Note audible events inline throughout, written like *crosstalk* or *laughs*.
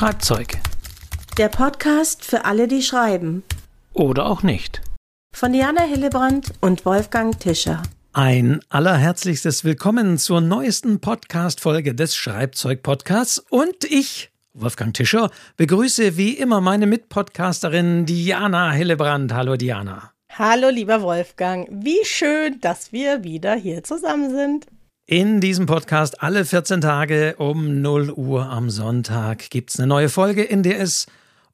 Schreibzeug. Der Podcast für alle, die schreiben. Oder auch nicht. Von Diana Hillebrand und Wolfgang Tischer. Ein allerherzlichstes Willkommen zur neuesten Podcast-Folge des Schreibzeug-Podcasts. Und ich, Wolfgang Tischer, begrüße wie immer meine Mitpodcasterin Diana Hillebrand. Hallo Diana. Hallo lieber Wolfgang. Wie schön, dass wir wieder hier zusammen sind. In diesem Podcast alle 14 Tage um 0 Uhr am Sonntag gibt es eine neue Folge, in der es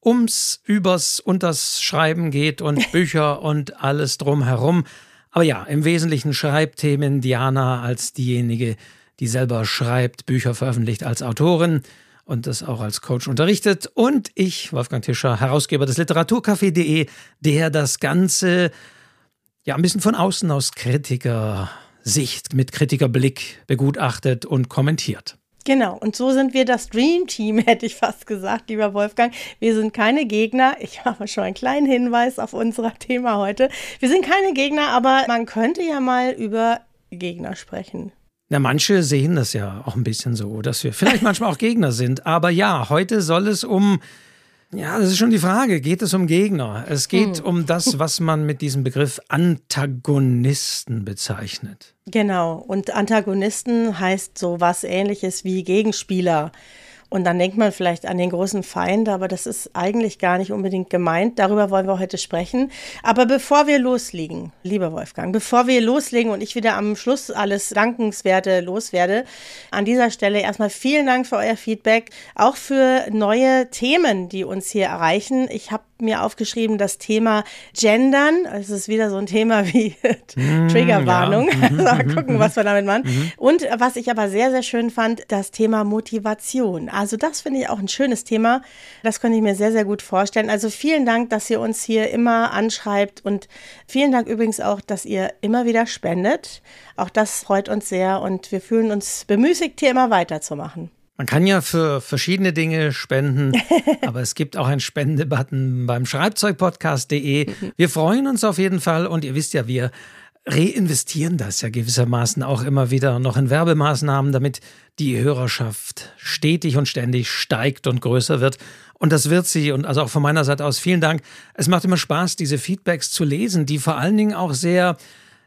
ums, übers und das Schreiben geht und *laughs* Bücher und alles drumherum. Aber ja, im Wesentlichen Schreibthemen Diana als diejenige, die selber schreibt, Bücher veröffentlicht als Autorin und das auch als Coach unterrichtet. Und ich, Wolfgang Tischer, Herausgeber des Literaturcafé.de, der das Ganze ja ein bisschen von außen aus Kritiker Sicht, mit Kritikerblick begutachtet und kommentiert. Genau, und so sind wir das Dream Team, *laughs* hätte ich fast gesagt, lieber Wolfgang. Wir sind keine Gegner. Ich *laughs* habe schon einen kleinen Hinweis auf unser Thema heute. Wir sind keine Gegner, aber man könnte ja mal über Gegner sprechen. Na, manche sehen das ja auch ein bisschen so, dass wir vielleicht *laughs* manchmal auch Gegner sind. Aber ja, heute soll es um ja, das ist schon die Frage. Geht es um Gegner? Es geht hm. um das, *laughs* was man mit diesem Begriff Antagonisten bezeichnet. Genau. Und Antagonisten heißt so was ähnliches wie Gegenspieler. Und dann denkt man vielleicht an den großen Feind, aber das ist eigentlich gar nicht unbedingt gemeint. Darüber wollen wir heute sprechen. Aber bevor wir loslegen, lieber Wolfgang, bevor wir loslegen und ich wieder am Schluss alles Dankenswerte loswerde, an dieser Stelle erstmal vielen Dank für euer Feedback, auch für neue Themen, die uns hier erreichen. Ich habe mir aufgeschrieben, das Thema Gendern. Es ist wieder so ein Thema wie mm, *laughs* Triggerwarnung. Ja. *laughs* Mhm, Mal gucken, mhm, was wir damit machen. Mhm. Und was ich aber sehr, sehr schön fand, das Thema Motivation. Also das finde ich auch ein schönes Thema. Das könnte ich mir sehr, sehr gut vorstellen. Also vielen Dank, dass ihr uns hier immer anschreibt und vielen Dank übrigens auch, dass ihr immer wieder spendet. Auch das freut uns sehr und wir fühlen uns bemüßigt, hier immer weiterzumachen. Man kann ja für verschiedene Dinge spenden, *laughs* aber es gibt auch einen Spendebutton beim Schreibzeugpodcast.de. Wir freuen uns auf jeden Fall und ihr wisst ja, wir reinvestieren das ja gewissermaßen auch immer wieder noch in Werbemaßnahmen, damit die Hörerschaft stetig und ständig steigt und größer wird. Und das wird sie. Und also auch von meiner Seite aus vielen Dank. Es macht immer Spaß, diese Feedbacks zu lesen, die vor allen Dingen auch sehr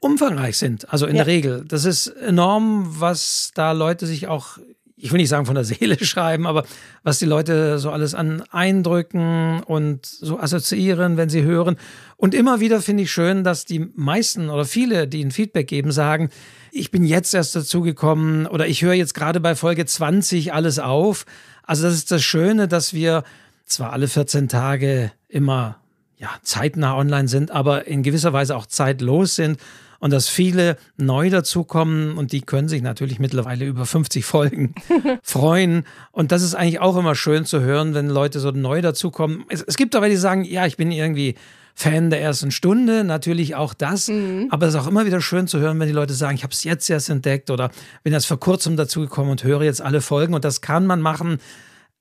umfangreich sind. Also in ja. der Regel. Das ist enorm, was da Leute sich auch ich will nicht sagen von der *laughs* Seele schreiben, aber was die Leute so alles an Eindrücken und so assoziieren, wenn sie hören. Und immer wieder finde ich schön, dass die meisten oder viele, die ein Feedback geben, sagen, ich bin jetzt erst dazu gekommen oder ich höre jetzt gerade bei Folge 20 alles auf. Also das ist das Schöne, dass wir zwar alle 14 Tage immer ja, zeitnah online sind, aber in gewisser Weise auch zeitlos sind und dass viele neu dazukommen und die können sich natürlich mittlerweile über 50 Folgen *laughs* freuen. Und das ist eigentlich auch immer schön zu hören, wenn Leute so neu dazukommen. Es, es gibt aber die sagen, ja, ich bin irgendwie Fan der ersten Stunde, natürlich auch das. Mhm. Aber es ist auch immer wieder schön zu hören, wenn die Leute sagen, ich habe es jetzt erst entdeckt oder bin erst vor kurzem dazugekommen und höre jetzt alle Folgen. Und das kann man machen,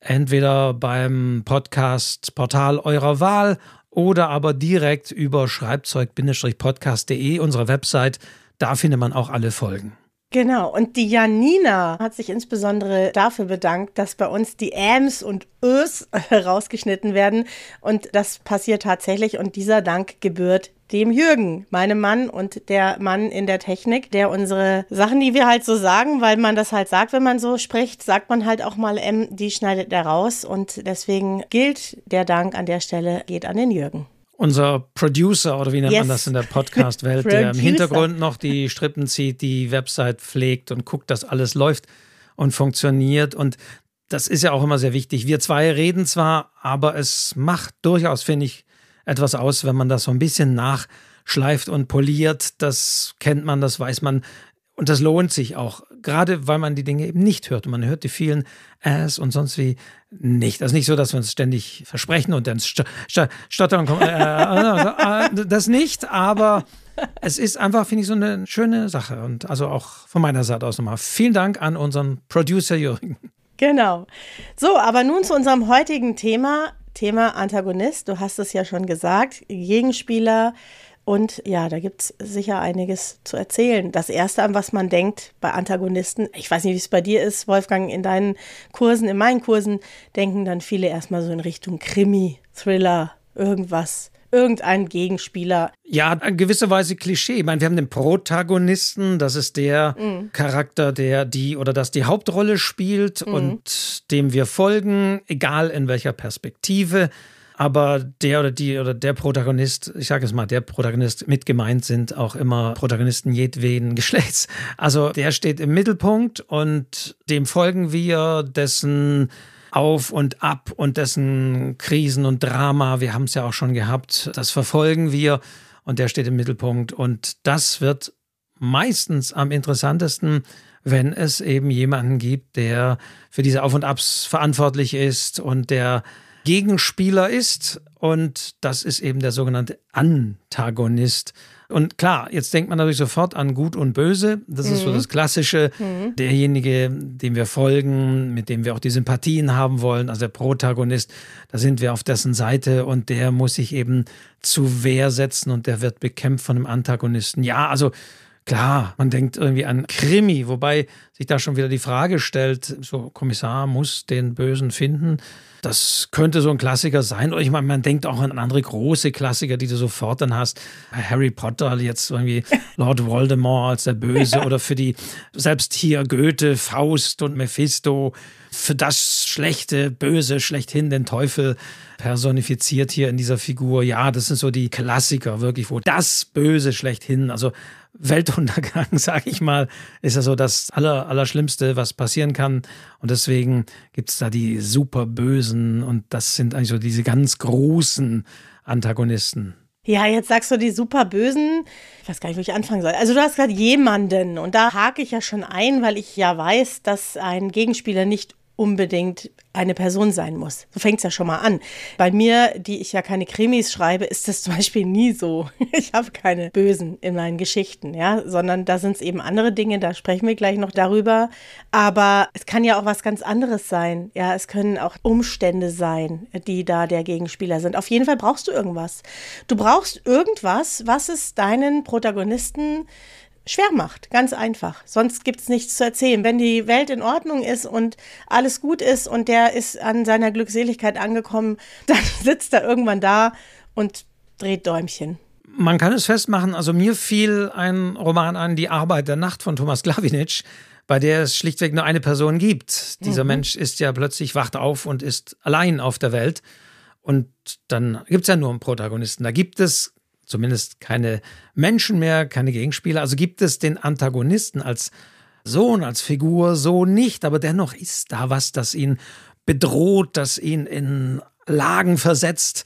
entweder beim Podcast-Portal eurer Wahl oder aber direkt über schreibzeug-podcast.de, unsere Website. Da findet man auch alle Folgen. Genau, und die Janina hat sich insbesondere dafür bedankt, dass bei uns die Äms und Ös *laughs* rausgeschnitten werden. Und das passiert tatsächlich und dieser Dank gebührt dem Jürgen, meinem Mann und der Mann in der Technik, der unsere Sachen, die wir halt so sagen, weil man das halt sagt, wenn man so spricht, sagt man halt auch mal M, die schneidet er raus und deswegen gilt der Dank an der Stelle geht an den Jürgen unser Producer oder wie nennt yes. man das in der Podcast-Welt, *laughs* der im Hintergrund noch die Strippen zieht, die Website pflegt und guckt, dass alles läuft und funktioniert. Und das ist ja auch immer sehr wichtig. Wir zwei reden zwar, aber es macht durchaus, finde ich, etwas aus, wenn man das so ein bisschen nachschleift und poliert. Das kennt man, das weiß man. Und das lohnt sich auch, gerade weil man die Dinge eben nicht hört. Und man hört die vielen Äs und sonst wie nicht. Das ist nicht so, dass wir uns ständig versprechen und dann st st stottern kommen. Äh, also, äh, das nicht, aber es ist einfach, finde ich, so eine schöne Sache. Und also auch von meiner Seite aus nochmal vielen Dank an unseren Producer Jürgen. Genau. So, aber nun zu unserem heutigen Thema. Thema Antagonist. Du hast es ja schon gesagt. Gegenspieler Und ja, da gibt es sicher einiges zu erzählen. Das Erste, an was man denkt bei Antagonisten, ich weiß nicht, wie es bei dir ist, Wolfgang, in deinen Kursen, in meinen Kursen, denken dann viele erstmal so in Richtung Krimi, Thriller, irgendwas irgendein Gegenspieler. Ja, in gewisser Weise Klischee. Ich meine, wir haben den Protagonisten, das ist der mhm. Charakter, der die oder das die Hauptrolle spielt mhm. und dem wir folgen, egal in welcher Perspektive. Aber der oder die oder der Protagonist, ich sage es mal, der Protagonist mit gemeint sind auch immer Protagonisten jedweden *laughs* Geschlechts. Also der steht im Mittelpunkt und dem folgen wir, dessen auf und Ab und dessen Krisen und Drama, wir haben es ja auch schon gehabt, das verfolgen wir und der steht im Mittelpunkt. Und das wird meistens am interessantesten, wenn es eben jemanden gibt, der für diese Auf und Abs verantwortlich ist und der Gegenspieler ist. Und das ist eben der sogenannte Antagonist. Und klar, jetzt denkt man natürlich sofort an Gut und Böse. Das mhm. ist so mhm. das Klassische. Mhm. Derjenige, dem wir folgen, mit dem wir auch die Sympathien haben wollen, also der Protagonist, da sind wir auf dessen Seite und der muss sich eben zu Wehr setzen und der wird bekämpft von einem Antagonisten. Ja, also Klar, man denkt irgendwie an Krimi, wobei sich da schon wieder die Frage stellt, so Kommissar muss den Bösen finden. Das könnte so ein Klassiker sein. Oder ich meine, man denkt auch an andere große Klassiker, die du sofort dann hast. Harry Potter, jetzt irgendwie *laughs* Lord Voldemort als der Böse oder für die, selbst hier Goethe, Faust und Mephisto, für das Schlechte, Böse, schlechthin den Teufel personifiziert hier in dieser Figur. Ja, das sind so die Klassiker wirklich, wo das Böse schlechthin, also Weltuntergang, *laughs* sage ich mal, ist ja so das Aller, Allerschlimmste, was passieren kann. Und deswegen gibt es da die super Bösen und das sind eigentlich so diese ganz großen Antagonisten. Ja, jetzt sagst du die super Bösen. Ich weiß gar nicht, wo ich anfangen soll. Also du hast gerade jemanden und da hake ich ja schon ein, weil ich ja weiß, dass ein Gegenspieler nicht unbedingt eine Person sein muss. So fängt es ja schon mal an. Bei mir, die ich ja keine Krimis schreibe, ist das zum Beispiel nie so. *laughs* Ich habe keine Bösen in meinen Geschichten, ja, sondern da sind es eben andere Dinge, da sprechen wir gleich noch darüber. Aber es kann ja auch was ganz anderes sein. Ja, es können auch Umstände sein, die da der Gegenspieler sind. Auf jeden Fall brauchst du irgendwas. Du brauchst irgendwas, was es deinen Protagonisten schwer macht. Ganz einfach. Sonst gibt es nichts zu erzählen. Wenn die Welt in Ordnung ist und alles gut ist und der ist an seiner Glückseligkeit angekommen, *laughs* dann sitzt er irgendwann da und dreht Däumchen. Man kann es festmachen, also mir fiel ein Roman an, Die Arbeit der Nacht von Thomas Glawinitsch, bei der es schlichtweg nur eine Person gibt. Dieser mhm. Mensch ist ja plötzlich, wacht auf und ist allein auf der Welt. Und dann gibt es ja nur einen Protagonisten. Da gibt es zumindest keine Menschen mehr, keine Gegenspieler. Also gibt es den Antagonisten als Sohn, als Figur so nicht, aber dennoch ist da was, das ihn bedroht, das ihn in Lagen versetzt,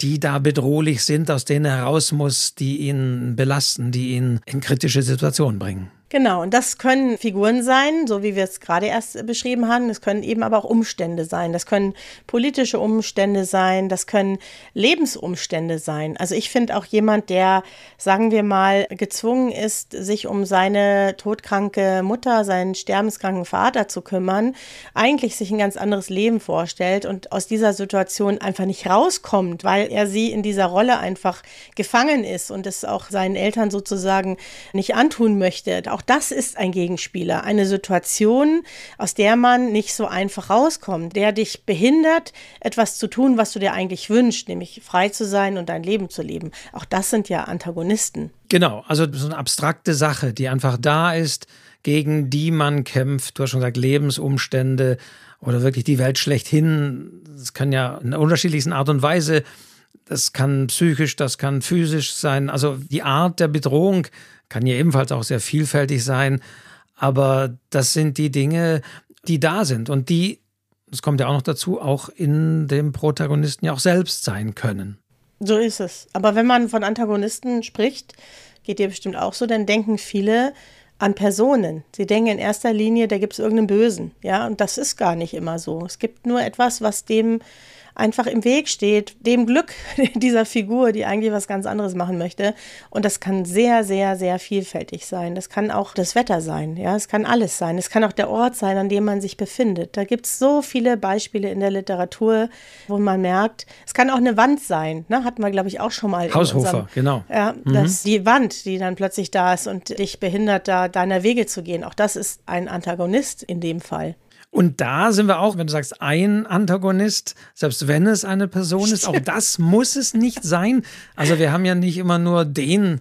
die da bedrohlich sind, aus denen er raus muss, die ihn belasten, die ihn in kritische Situationen bringen. Genau, und das können Figuren sein, so wie wir es gerade erst beschrieben haben. Es können eben aber auch Umstände sein. Das können politische Umstände sein, das können Lebensumstände sein. Also ich finde auch jemand, der, sagen wir mal, gezwungen ist, sich um seine todkranke Mutter, seinen sterbenskranken Vater zu kümmern, eigentlich sich ein ganz anderes Leben vorstellt und aus dieser Situation einfach nicht rauskommt, weil er sie in dieser Rolle einfach gefangen ist und es auch seinen Eltern sozusagen nicht antun möchte. Auch das ist ein Gegenspieler, eine Situation, aus der man nicht so einfach rauskommt, der dich behindert, etwas zu tun, was du dir eigentlich wünschst, nämlich frei zu sein und dein Leben zu leben. Auch das sind ja Antagonisten. Genau, also so eine abstrakte Sache, die einfach da ist, gegen die man kämpft. Du hast schon gesagt, Lebensumstände oder wirklich die Welt schlechthin. Das kann ja in unterschiedlichsten Art und Weise das kann psychisch, das kann physisch sein. Also die Art der Bedrohung kann ja ebenfalls auch sehr vielfältig sein. Aber das sind die Dinge, die da sind und die, das kommt ja auch noch dazu, auch in dem Protagonisten ja auch selbst sein können. So ist es. Aber wenn man von Antagonisten spricht, geht dir bestimmt auch so, dann denken viele an Personen. Sie denken in erster Linie, da gibt es irgendeinen Bösen. Ja, und das ist gar nicht immer so. Es gibt nur etwas, was dem einfach im Weg steht, dem Glück *laughs* dieser Figur, die eigentlich was ganz anderes machen möchte. Und das kann sehr, sehr, sehr vielfältig sein. Das kann auch das Wetter sein, ja, es kann alles sein. Es kann auch der Ort sein, an dem man sich befindet. Da gibt es so viele Beispiele in der Literatur, wo man merkt, es kann auch eine Wand sein, ne? hatten wir, glaube ich, auch schon mal. Haushofer, unserem, genau. Ja, mhm. dass die Wand, die dann plötzlich da ist und dich behindert, da deiner Wege zu gehen. Auch das ist ein Antagonist in dem Fall. Und da sind wir auch, wenn du sagst, ein Antagonist, selbst wenn es eine Person ist, auch das muss es nicht sein. Also wir haben ja nicht immer nur den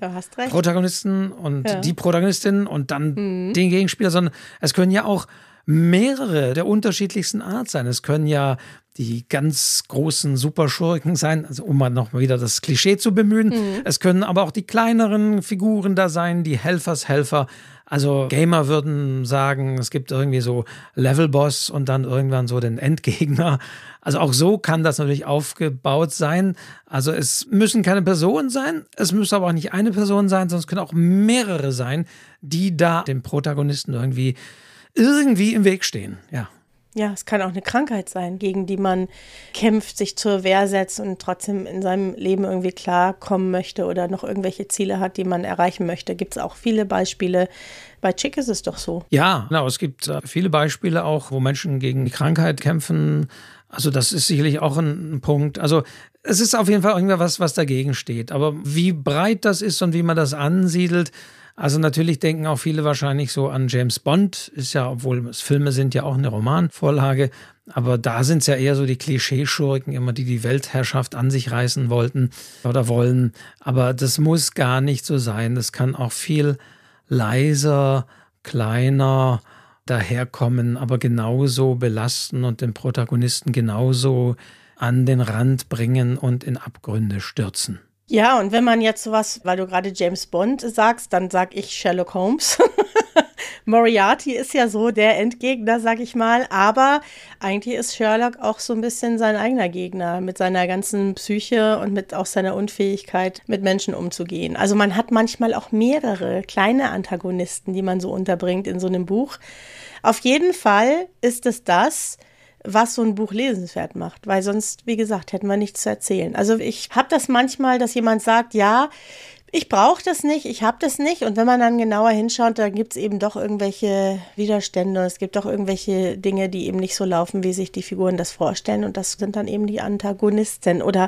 Protagonisten und ja. die Protagonistin und dann mhm. den Gegenspieler, sondern es können ja auch mehrere der unterschiedlichsten Art sein. Es können ja die ganz großen Superschurken sein, also um mal noch mal wieder das Klischee zu bemühen. Mhm. Es können aber auch die kleineren Figuren da sein, die Helfershelfer. Also Gamer würden sagen, es gibt irgendwie so Levelboss und dann irgendwann so den Endgegner. Also auch so kann das natürlich aufgebaut sein. Also es müssen keine Personen sein, es muss aber auch nicht eine Person sein, es können auch mehrere sein, die da dem Protagonisten irgendwie irgendwie im Weg stehen. Ja. Ja, es kann auch eine Krankheit sein, gegen die man kämpft, sich zur Wehr setzt und trotzdem in seinem Leben irgendwie klarkommen möchte oder noch irgendwelche Ziele hat, die man erreichen möchte. Gibt es auch viele Beispiele. Bei Chick ist es doch so. Ja, genau. Es gibt äh, viele Beispiele auch, wo Menschen gegen die Krankheit kämpfen. Also das ist sicherlich auch ein, Punkt. Also es ist auf jeden Fall irgendwas, was dagegen steht. Aber wie breit das ist und wie man das ansiedelt, also natürlich denken auch viele wahrscheinlich so an James Bond, ist ja, obwohl Filme sind ja auch eine Romanvorlage, aber da sind es ja eher so die Klischeeschurken immer, die die Weltherrschaft an sich reißen wollten oder wollen. Aber das muss gar nicht so sein. Das kann auch viel leiser, kleiner daherkommen, aber genauso belasten und den Protagonisten genauso an den Rand bringen und in Abgründe stürzen. Ja, und wenn man jetzt sowas, weil du gerade James Bond sagst, dann sag ich Sherlock Holmes. *laughs* Moriarty ist ja so der Endgegner, sag ich mal, aber eigentlich ist Sherlock auch so ein bisschen sein eigener Gegner mit seiner ganzen Psyche und mit auch seiner Unfähigkeit, mit Menschen umzugehen. Also man hat manchmal auch mehrere kleine Antagonisten, die man so unterbringt in so einem Buch. Auf jeden Fall ist es das, was so ein Buch lesenswert macht, weil sonst, wie gesagt, hätten wir nichts zu erzählen. Also ich habe das manchmal, dass jemand sagt, ja, ich brauche das nicht, ich habe das nicht. Und wenn man dann genauer hinschaut, dann gibt es eben doch irgendwelche Widerstände. Es gibt doch irgendwelche Dinge, die eben nicht so laufen, wie sich die Figuren das vorstellen. Und das sind dann eben die Antagonisten oder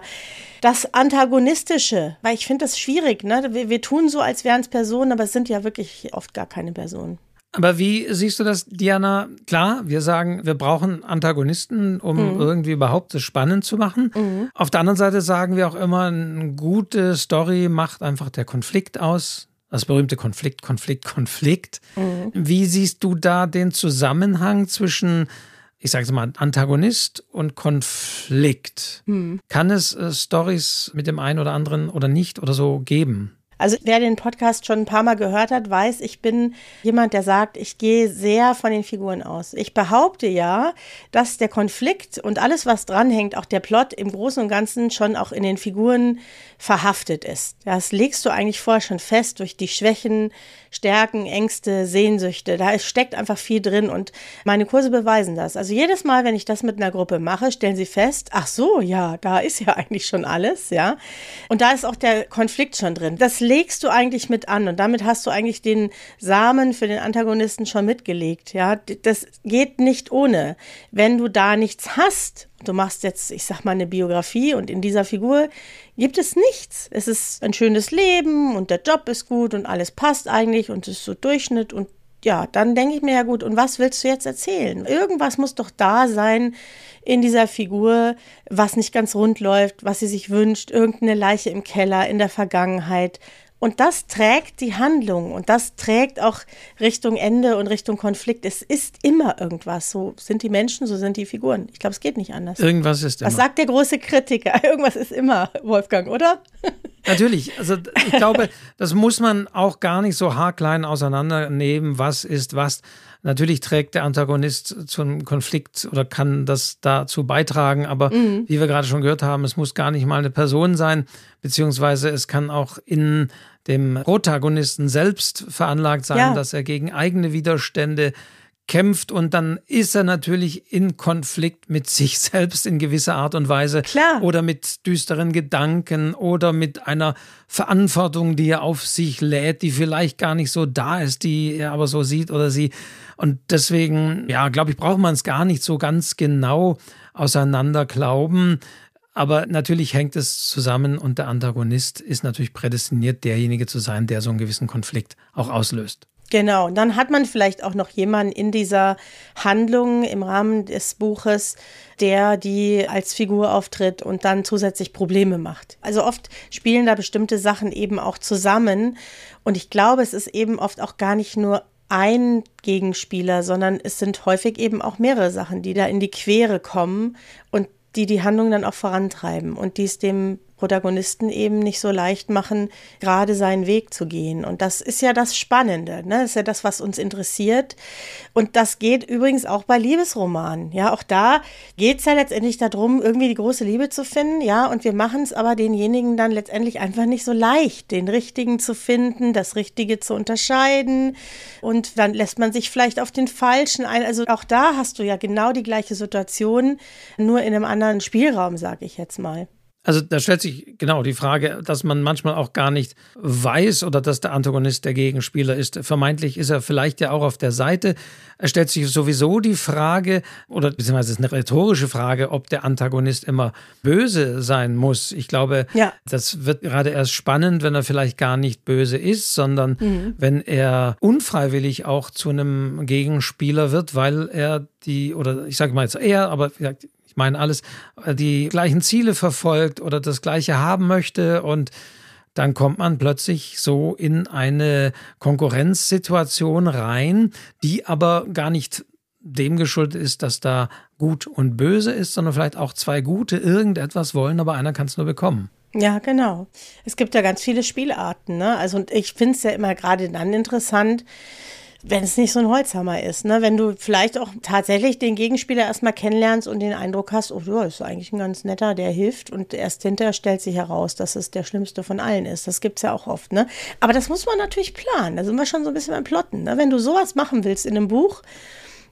das Antagonistische. Weil ich finde das schwierig. Ne? Wir, wir tun so, als wären es Personen, aber es sind ja wirklich oft gar keine Personen. Aber wie siehst du das, Diana? Klar, wir sagen, wir brauchen Antagonisten, um mhm. irgendwie überhaupt es spannend zu machen. Mhm. Auf der anderen Seite sagen wir auch immer, eine gute Story macht einfach der Konflikt aus. Das berühmte Konflikt, Konflikt, Konflikt. Mhm. Wie siehst du da den Zusammenhang zwischen, ich sage es mal, Antagonist und Konflikt? Mhm. Kann es äh, Stories mit dem einen oder anderen oder nicht oder so geben? Also wer den Podcast schon ein paar Mal gehört hat, weiß, ich bin jemand, der sagt, ich gehe sehr von den Figuren aus. Ich behaupte ja, dass der Konflikt und alles, was dranhängt, auch der Plot im Großen und Ganzen schon auch in den Figuren verhaftet ist. Das legst du eigentlich vorher schon fest durch die Schwächen, Stärken, Ängste, Sehnsüchte. Da steckt einfach viel drin und meine Kurse beweisen das. Also jedes Mal, wenn ich das mit einer Gruppe mache, stellen sie fest, ach so, ja, da ist ja *laughs* eigentlich schon alles, ja. Und da ist auch der Konflikt schon drin. Das legst du eigentlich mit an und damit hast du eigentlich den Samen für den Antagonisten schon mitgelegt, ja. Das geht nicht ohne. Wenn du da nichts hast, du machst jetzt, ich sag mal, eine Biografie und in dieser Figur gibt es nichts. Es ist ein schönes Leben und der Job ist gut und alles passt eigentlich und es ist so Durchschnitt und ja, dann denke ich mir ja gut, und was willst du jetzt erzählen? Irgendwas muss doch da sein in dieser Figur, was nicht ganz rund läuft, was sie sich wünscht, irgendeine Leiche im Keller in der Vergangenheit, und das trägt die Handlung und das trägt auch Richtung Ende und Richtung Konflikt. Es ist immer irgendwas. So sind die Menschen, so sind die Figuren. Ich glaube, es geht nicht anders. Irgendwas ist immer. Was sagt der große Kritiker? *laughs* Irgendwas ist immer, Wolfgang, oder? *laughs* Natürlich. Also ich glaube, das muss man auch gar nicht so haarklein auseinandernehmen. Was ist was? Natürlich trägt der Antagonist zum Konflikt oder kann das dazu beitragen, aber mhm. wie wir gerade schon gehört haben, es muss gar nicht mal eine Person sein, beziehungsweise es kann auch in dem Protagonisten selbst veranlagt sein, ja. dass er gegen eigene Widerstände kämpft und dann ist er natürlich in Konflikt mit sich *laughs* selbst in gewisser Art und Weise Klar. oder mit düsteren Gedanken oder mit einer Verantwortung, die er auf sich lädt, die vielleicht gar nicht so da ist, die er aber so sieht oder sie. Und deswegen, ja, glaube ich, braucht man es gar nicht so ganz genau auseinander glauben. Aber natürlich hängt es zusammen und der Antagonist ist natürlich prädestiniert, derjenige zu sein, der so einen gewissen Konflikt auch auslöst. Genau, und dann hat man vielleicht auch noch jemanden in dieser Handlung im Rahmen des Buches, der die als Figur auftritt und dann zusätzlich Probleme macht. Also oft spielen da bestimmte Sachen eben auch zusammen und ich glaube, es ist eben oft auch gar nicht nur ein Gegenspieler, sondern es sind häufig eben auch mehrere Sachen, die da in die Quere kommen und die die Handlung dann auch vorantreiben und die es dem Protagonisten eben nicht so leicht machen, gerade seinen Weg zu gehen. Und das ist ja das Spannende, ne? Das ist ja das, was uns interessiert. Und das geht übrigens auch bei Liebesromanen. Ja, auch da geht es ja letztendlich darum, irgendwie die große Liebe zu finden. Ja, und wir machen es aber denjenigen dann letztendlich einfach nicht so leicht, den richtigen zu finden, das Richtige zu unterscheiden. Und dann lässt man sich vielleicht auf den Falschen ein. Also auch da hast du ja genau die gleiche Situation, nur in einem anderen Spielraum, sage ich jetzt mal. Also da stellt sich genau die Frage, dass man manchmal auch gar nicht weiß oder dass der Antagonist der Gegenspieler ist. Vermeintlich ist er vielleicht ja auch auf der Seite. Es stellt sich sowieso die Frage, oder beziehungsweise es ist eine rhetorische Frage, ob der Antagonist immer böse sein muss. Ich glaube, ja. das wird gerade erst spannend, wenn er vielleicht gar nicht böse ist, sondern mhm. wenn er unfreiwillig auch zu einem Gegenspieler wird, weil er die, oder ich sage mal jetzt er, aber ich meine alles, äh, die gleichen Ziele verfolgt oder das gleiche haben möchte und dann kommt man plötzlich so in eine Konkurrenzsituation rein, die aber gar nicht dem geschuldet ist, dass da gut und böse ist, sondern vielleicht auch zwei Gute irgendetwas wollen, aber einer kann es nur bekommen. Ja, genau. Es gibt ja ganz viele Spielarten. Ne? Also und ich finde es ja immer gerade dann interessant, wenn es nicht so ein Holzhammer ist. Ne? Wenn du vielleicht auch tatsächlich den Gegenspieler erstmal kennenlernst und den Eindruck hast, oh ja, ist eigentlich ein ganz netter, der hilft und erst hinterher stellt sich heraus, dass es der schlimmste von allen ist. Das gibt es ja auch oft. Ne? Aber das muss man natürlich planen. Da sind wir schon so ein bisschen beim Plotten. Ne? Wenn du sowas machen willst in einem Buch,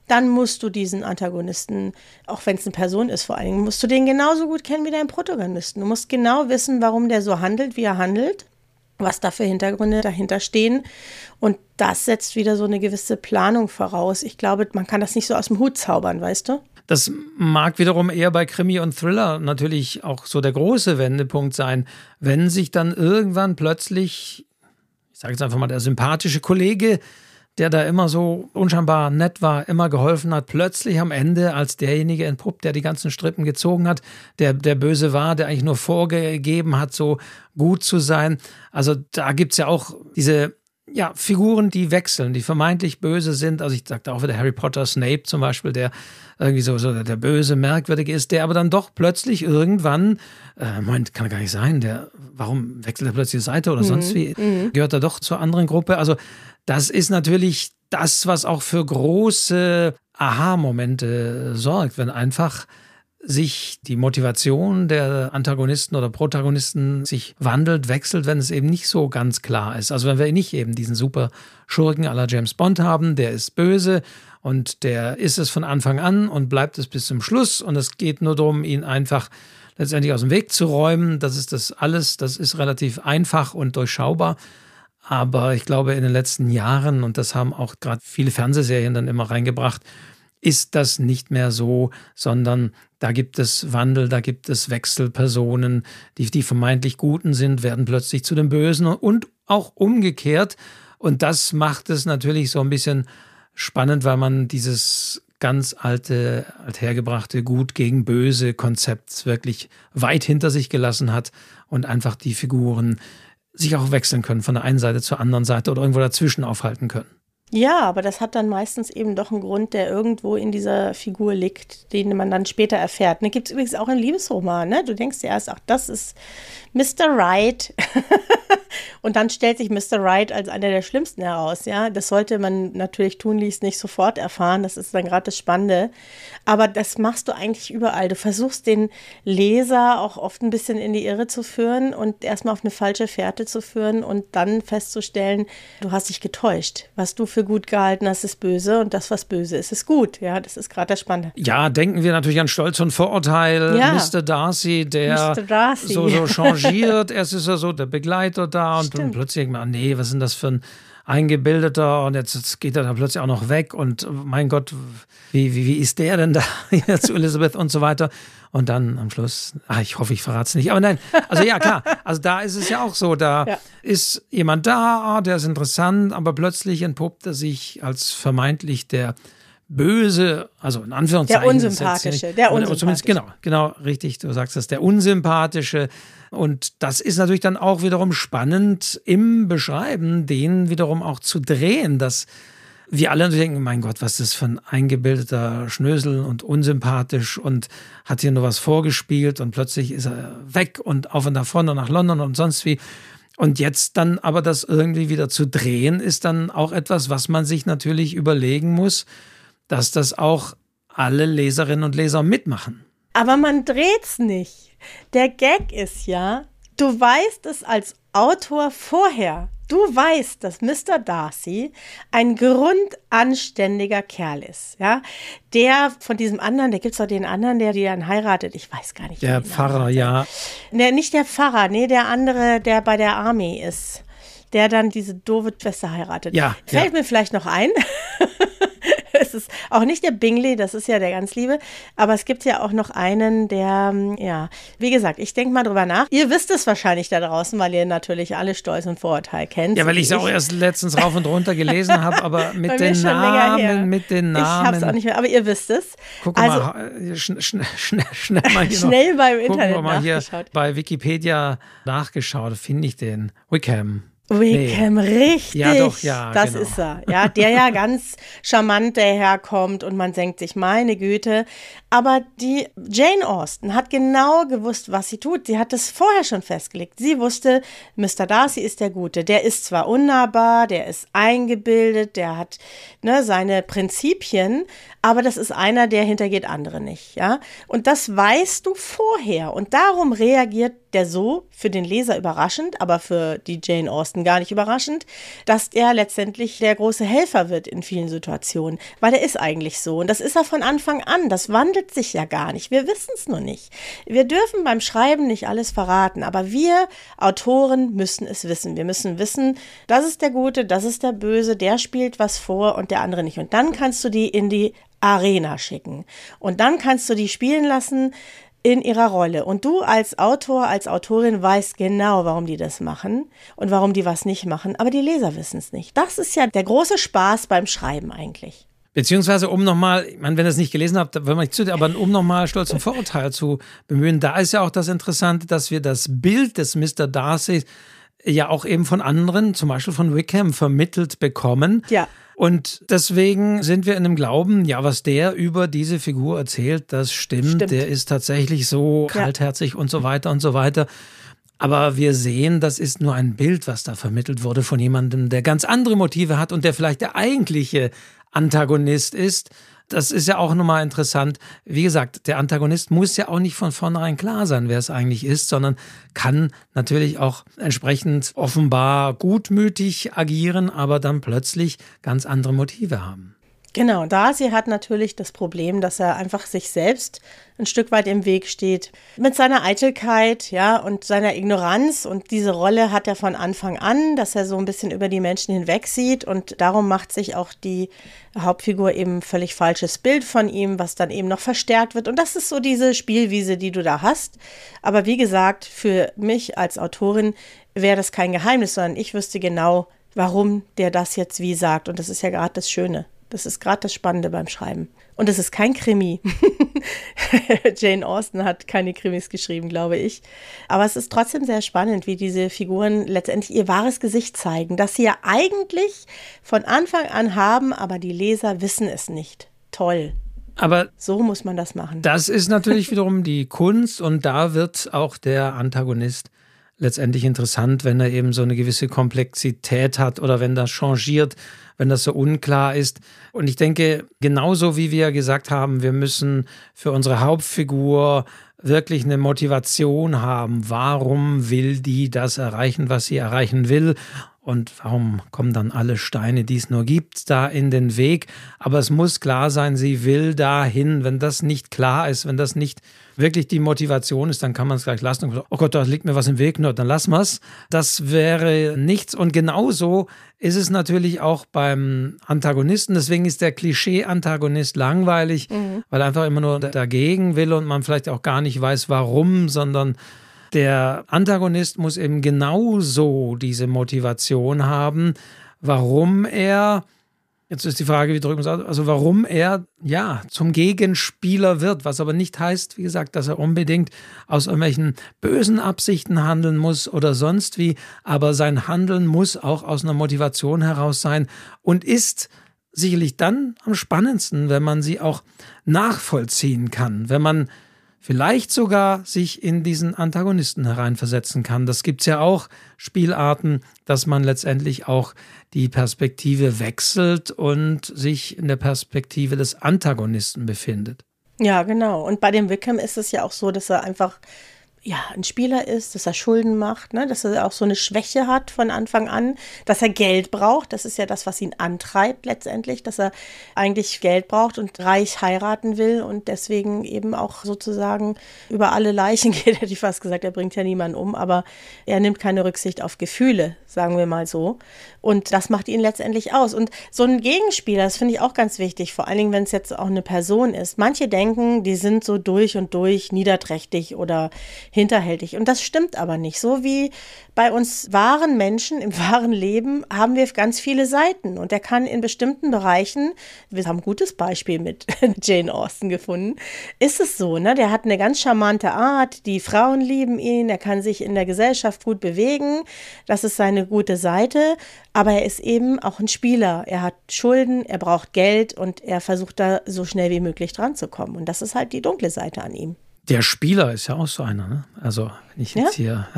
dann musst du diesen Antagonisten, auch wenn es eine Person ist vor allen Dingen, musst du den genauso gut kennen wie deinen Protagonisten. Du musst genau wissen, warum der so handelt, wie er handelt was da für Hintergründe dahinter stehen. Und das setzt wieder so eine gewisse Planung voraus. Ich glaube, man kann das nicht so aus dem Hut zaubern, weißt du? Das mag wiederum eher bei Krimi und Thriller natürlich auch so der große Wendepunkt sein, wenn sich dann irgendwann plötzlich, ich sage jetzt einfach mal, der sympathische Kollege der da immer so unscheinbar nett war, immer geholfen hat, plötzlich am Ende als derjenige entpuppt, der die ganzen Strippen gezogen hat, der, der böse war, der eigentlich nur vorgegeben hat, so gut zu sein. Also da gibt es ja auch diese ja, Figuren, die wechseln, die vermeintlich böse sind. Also ich sagte auch wieder Harry Potter, Snape zum Beispiel, der irgendwie so, so der böse, merkwürdige ist, der aber dann doch plötzlich irgendwann, äh, Moment, kann gar nicht sein, der, warum wechselt er plötzlich die Seite oder mhm. sonst wie, mhm. gehört er doch zur anderen Gruppe. Also das ist natürlich das, was auch für große Aha-Momente sorgt, wenn einfach sich die Motivation der Antagonisten oder Protagonisten sich wandelt, wechselt, wenn es eben nicht so ganz klar ist. Also wenn wir nicht eben diesen super Schurken aller James Bond haben, der ist böse und der ist es von Anfang an und bleibt es bis zum Schluss und es geht nur darum, ihn einfach letztendlich aus dem Weg zu räumen. Das ist das alles, das ist relativ einfach und durchschaubar. Aber ich glaube, in den letzten Jahren, und das haben auch gerade viele Fernsehserien dann immer reingebracht, ist das nicht mehr so, sondern da gibt es Wandel, da gibt es Wechselpersonen, die, die vermeintlich Guten sind, werden plötzlich zu den Bösen und auch umgekehrt. Und das macht es natürlich so ein bisschen spannend, weil man dieses ganz alte, althergebrachte Gut gegen Böse Konzept wirklich weit hinter sich gelassen hat und einfach die Figuren sich auch wechseln können von der einen Seite zur anderen Seite oder irgendwo dazwischen aufhalten können. Ja, aber das hat dann meistens eben doch einen Grund, der irgendwo in dieser Figur liegt, den man dann später erfährt. Ne, Gibt es übrigens auch in Liebesroman. Ne? Du denkst dir erst, ach, das ist Mr. Right. *laughs* und dann stellt sich Mr. Right als einer der schlimmsten heraus. Ja, das sollte man natürlich tunlichst nicht sofort erfahren. Das ist dann gerade das Spannende. Aber das machst du eigentlich überall. Du versuchst den Leser auch oft ein bisschen in die Irre zu führen und erstmal auf eine falsche Fährte zu führen und dann festzustellen, du hast dich getäuscht. Was du für für gut gehalten hast, ist böse und das, was böse ist, ist gut. Ja, das ist gerade das Spannende. Ja, denken wir natürlich an Stolz und Vorurteil. Ja. Mr. Darcy, der Darcy. so, so changiert. Erst ist er so der Begleiter da und dann plötzlich, ah, nee, was ist denn das für ein Eingebildeter und jetzt, jetzt, geht er da plötzlich auch noch weg und mein Gott, wie, wie, wie ist der denn da *laughs* jetzt zu Elizabeth und so weiter. Und dann am Schluss, ach, ich hoffe, ich verrate es nicht, aber nein, also ja, klar, also da ist es ja auch so, da ja. ist jemand da, ah, der ist interessant, aber plötzlich entpuppt er sich als vermeintlich der böse, also in Anführungszeichen. Der unsympathische, der unsympathische. Genau, genau, richtig, du sagst das, der unsympathische, und das ist natürlich dann auch wiederum spannend im Beschreiben, den wiederum auch zu drehen, dass wir alle denken, mein Gott, was ist das für ein eingebildeter Schnösel und unsympathisch und hat hier nur was vorgespielt und plötzlich ist er weg und auf und davon und nach London und sonst wie. Und jetzt dann aber das irgendwie wieder zu drehen, ist dann auch etwas, was man sich natürlich überlegen muss, dass das auch alle Leserinnen und Leser mitmachen. Aber man dreht's nicht. Der Gag ist ja, du weißt es als Autor vorher. Du weißt, dass Mr. Darcy ein grundanständiger Kerl ist, ja. Der von diesem anderen, der gibt es doch den anderen, der die dann heiratet, ich weiß gar nicht. Der Pfarrer, ja. Nee, nicht der Pfarrer, nee, der andere, der bei der Armee ist, der dann diese doofe Schwester heiratet. Ja. Fällt ja. mir vielleicht noch ein. *laughs* ist auch nicht der Bingley, das ist ja der ganz liebe, aber es gibt ja auch noch einen, der, hm, ja, wie gesagt, ich denke mal drüber nach. Ihr wisst es wahrscheinlich da draußen, weil ihr natürlich alle Stolz und Vorurteil kennt. Ja, weil ich es auch erst letztens rauf und runter gelesen habe, aber *laughs* mit den Namen, mit den Namen. Ich habe es auch nicht mehr, aber ihr wisst es. Guck also, mal, schnell, schnell, schnell mal hier *laughs* Schnell noch, beim Internet mal hier bei Wikipedia nachgeschaut, finde ich den. Wickham. Wickham, nee. richtig. Ja, doch, ja. Das genau. ist er. Ja, der ja ganz *laughs* charmant daherkommt und man denkt sich, meine Güte. Aber die Jane Austen hat genau gewusst, was sie tut. Sie hat es vorher schon festgelegt. Sie wusste, Mr. Darcy ist der Gute. Der ist zwar unnahbar, der ist eingebildet, der hat ne, seine Prinzipien, aber das ist einer, der hintergeht andere nicht. Ja, und das weißt du vorher. Und darum reagiert der so für den Leser überraschend, aber für die Jane Austen gar nicht überraschend, dass er letztendlich der große Helfer wird in vielen Situationen, weil er ist eigentlich so und das ist er von Anfang an. Das wandelt sich ja gar nicht. Wir wissen es nur nicht. Wir dürfen beim Schreiben nicht alles verraten, aber wir Autoren müssen es wissen. Wir müssen wissen, das ist der Gute, das ist der Böse, der spielt was vor und der andere nicht. Und dann kannst du die in die Arena schicken. Und dann kannst du die spielen lassen in ihrer Rolle. Und du als Autor, als Autorin weißt genau, warum die das machen und warum die was nicht machen, aber die Leser wissen es nicht. Das ist ja der große Spaß beim Schreiben eigentlich. Beziehungsweise, um nochmal, ich meine, wenn ihr es nicht gelesen habt, wenn man nicht zu, aber um nochmal Stolz und Vorurteil zu bemühen, da ist ja auch das Interessante, dass wir das Bild des Mr. Darcy ja auch eben von anderen, zum Beispiel von Wickham, vermittelt bekommen. Ja. Und deswegen sind wir in dem Glauben, ja, was der über diese Figur erzählt, das stimmt. stimmt. Der ist tatsächlich so kaltherzig ja. und so weiter und so weiter. Aber wir sehen, das ist nur ein Bild, was da vermittelt wurde von jemandem, der ganz andere Motive hat und der vielleicht der eigentliche Antagonist ist. Das ist ja auch nochmal interessant. Wie gesagt, der Antagonist muss ja auch nicht von vornherein klar sein, wer es eigentlich ist, sondern kann natürlich auch entsprechend offenbar gutmütig agieren, aber dann plötzlich ganz andere Motive haben. Genau, Darcy hat natürlich das Problem, dass er einfach sich selbst ein Stück weit im Weg steht. Mit seiner Eitelkeit, ja, und seiner Ignoranz. Und diese Rolle hat er von Anfang an, dass er so ein bisschen über die Menschen hinweg sieht. Und darum macht sich auch die Hauptfigur eben völlig falsches Bild von ihm, was dann eben noch verstärkt wird. Und das ist so diese Spielwiese, die du da hast. Aber wie gesagt, für mich als Autorin wäre das kein Geheimnis, sondern ich wüsste genau, warum der das jetzt wie sagt. Und das ist ja gerade das Schöne. Das ist gerade das Spannende beim Schreiben. Und es ist kein Krimi. *laughs* Jane Austen hat keine Krimis geschrieben, glaube ich. Aber es ist trotzdem sehr spannend, wie diese Figuren letztendlich ihr wahres Gesicht zeigen, das sie ja eigentlich von Anfang an haben, aber die Leser wissen es nicht. Toll. Aber so muss man das machen. Das ist natürlich wiederum die Kunst und da wird auch der Antagonist letztendlich interessant, wenn er eben so eine gewisse Komplexität hat oder wenn das changiert wenn das so unklar ist. Und ich denke, genauso wie wir gesagt haben, wir müssen für unsere Hauptfigur wirklich eine Motivation haben. Warum will die das erreichen, was sie erreichen will? Und warum kommen dann alle Steine, die es nur gibt, da in den Weg? Aber es muss klar sein, sie will dahin. Wenn das nicht klar ist, wenn das nicht wirklich die Motivation ist, dann kann man es gleich lassen. Und, oh Gott, da liegt mir was im Weg, nur dann lassen wir es. Das wäre nichts. Und genauso ist es natürlich auch beim Antagonisten. Deswegen ist der Klischee-Antagonist langweilig, mhm. weil er einfach immer nur dagegen will und man vielleicht auch gar nicht weiß, warum, sondern der Antagonist muss eben genauso diese Motivation haben, warum er, jetzt ist die Frage, wie drücken wir also warum er ja zum Gegenspieler wird, was aber nicht heißt, wie gesagt, dass er unbedingt aus irgendwelchen bösen Absichten handeln muss oder sonst wie, aber sein Handeln muss auch aus einer Motivation heraus sein und ist sicherlich dann am spannendsten, wenn man sie auch nachvollziehen kann, wenn man vielleicht sogar sich in diesen Antagonisten hereinversetzen kann. Das gibt es ja auch Spielarten, dass man letztendlich auch die Perspektive wechselt und sich in der Perspektive des Antagonisten befindet. Ja, genau. Und bei dem Wickham ist es ja auch so, dass er einfach ja, ein Spieler ist, dass er Schulden macht, ne? dass er auch so eine Schwäche hat von Anfang an, dass er Geld braucht. Das ist ja das, was ihn antreibt letztendlich, dass er eigentlich Geld braucht und reich heiraten will und deswegen eben auch sozusagen über alle Leichen *laughs* geht, hätte ich fast gesagt. Er bringt ja niemanden um, aber er nimmt keine Rücksicht auf Gefühle, sagen wir mal so. Und das macht ihn letztendlich aus. Und so ein Gegenspieler, das finde ich auch ganz wichtig, vor allen Dingen, wenn es jetzt auch eine Person ist. Manche denken, die sind so durch und durch niederträchtig oder hinterhältig. Und das stimmt aber nicht. So wie bei uns wahren Menschen im *laughs* wahren Leben haben wir ganz viele Seiten. Und er kann in bestimmten Bereichen, wir haben ein gutes Beispiel mit *laughs* Jane Austen gefunden, ist es so, ne? Der hat eine ganz charmante Art, die Frauen lieben ihn, er kann sich in der Gesellschaft gut bewegen. Das ist seine gute Seite. Aber er ist eben auch ein Spieler. Er hat Schulden, er braucht Geld und er versucht da so schnell wie möglich dran zu kommen. Und das ist halt die dunkle Seite an ihm. Der Spieler ist ja auch so einer, ne? Also, wenn ich jetzt ja?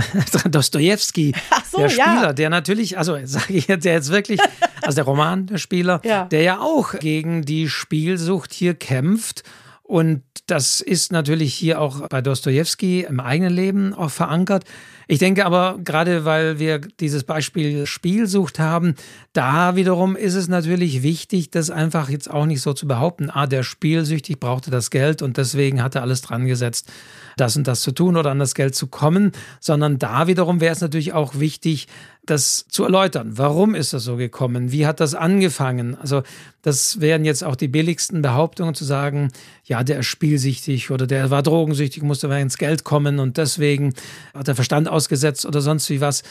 hier *laughs* Dostoevsky, so, der Spieler, ja. der natürlich, also sage ich jetzt, der jetzt wirklich, *laughs* also der Roman, der Spieler, ja. der ja auch gegen die Spielsucht hier kämpft. Und das ist natürlich hier auch bei Dostoevsky im eigenen Leben auch verankert. Ich denke aber, gerade weil wir dieses Beispiel Spielsucht haben, da wiederum ist es natürlich wichtig, das einfach jetzt auch nicht so zu behaupten, ah, der spielsüchtig brauchte das Geld und deswegen hat er alles dran gesetzt, das und das zu tun oder an das Geld zu kommen, sondern da wiederum wäre es natürlich auch wichtig, das zu erläutern. Warum ist das so gekommen? Wie hat das angefangen? Also das wären jetzt auch die billigsten Behauptungen zu sagen, ja, der ist spielsüchtig oder der war drogensüchtig, musste ins Geld kommen und deswegen hat der Verstand ausgesetzt oder sonst wie was.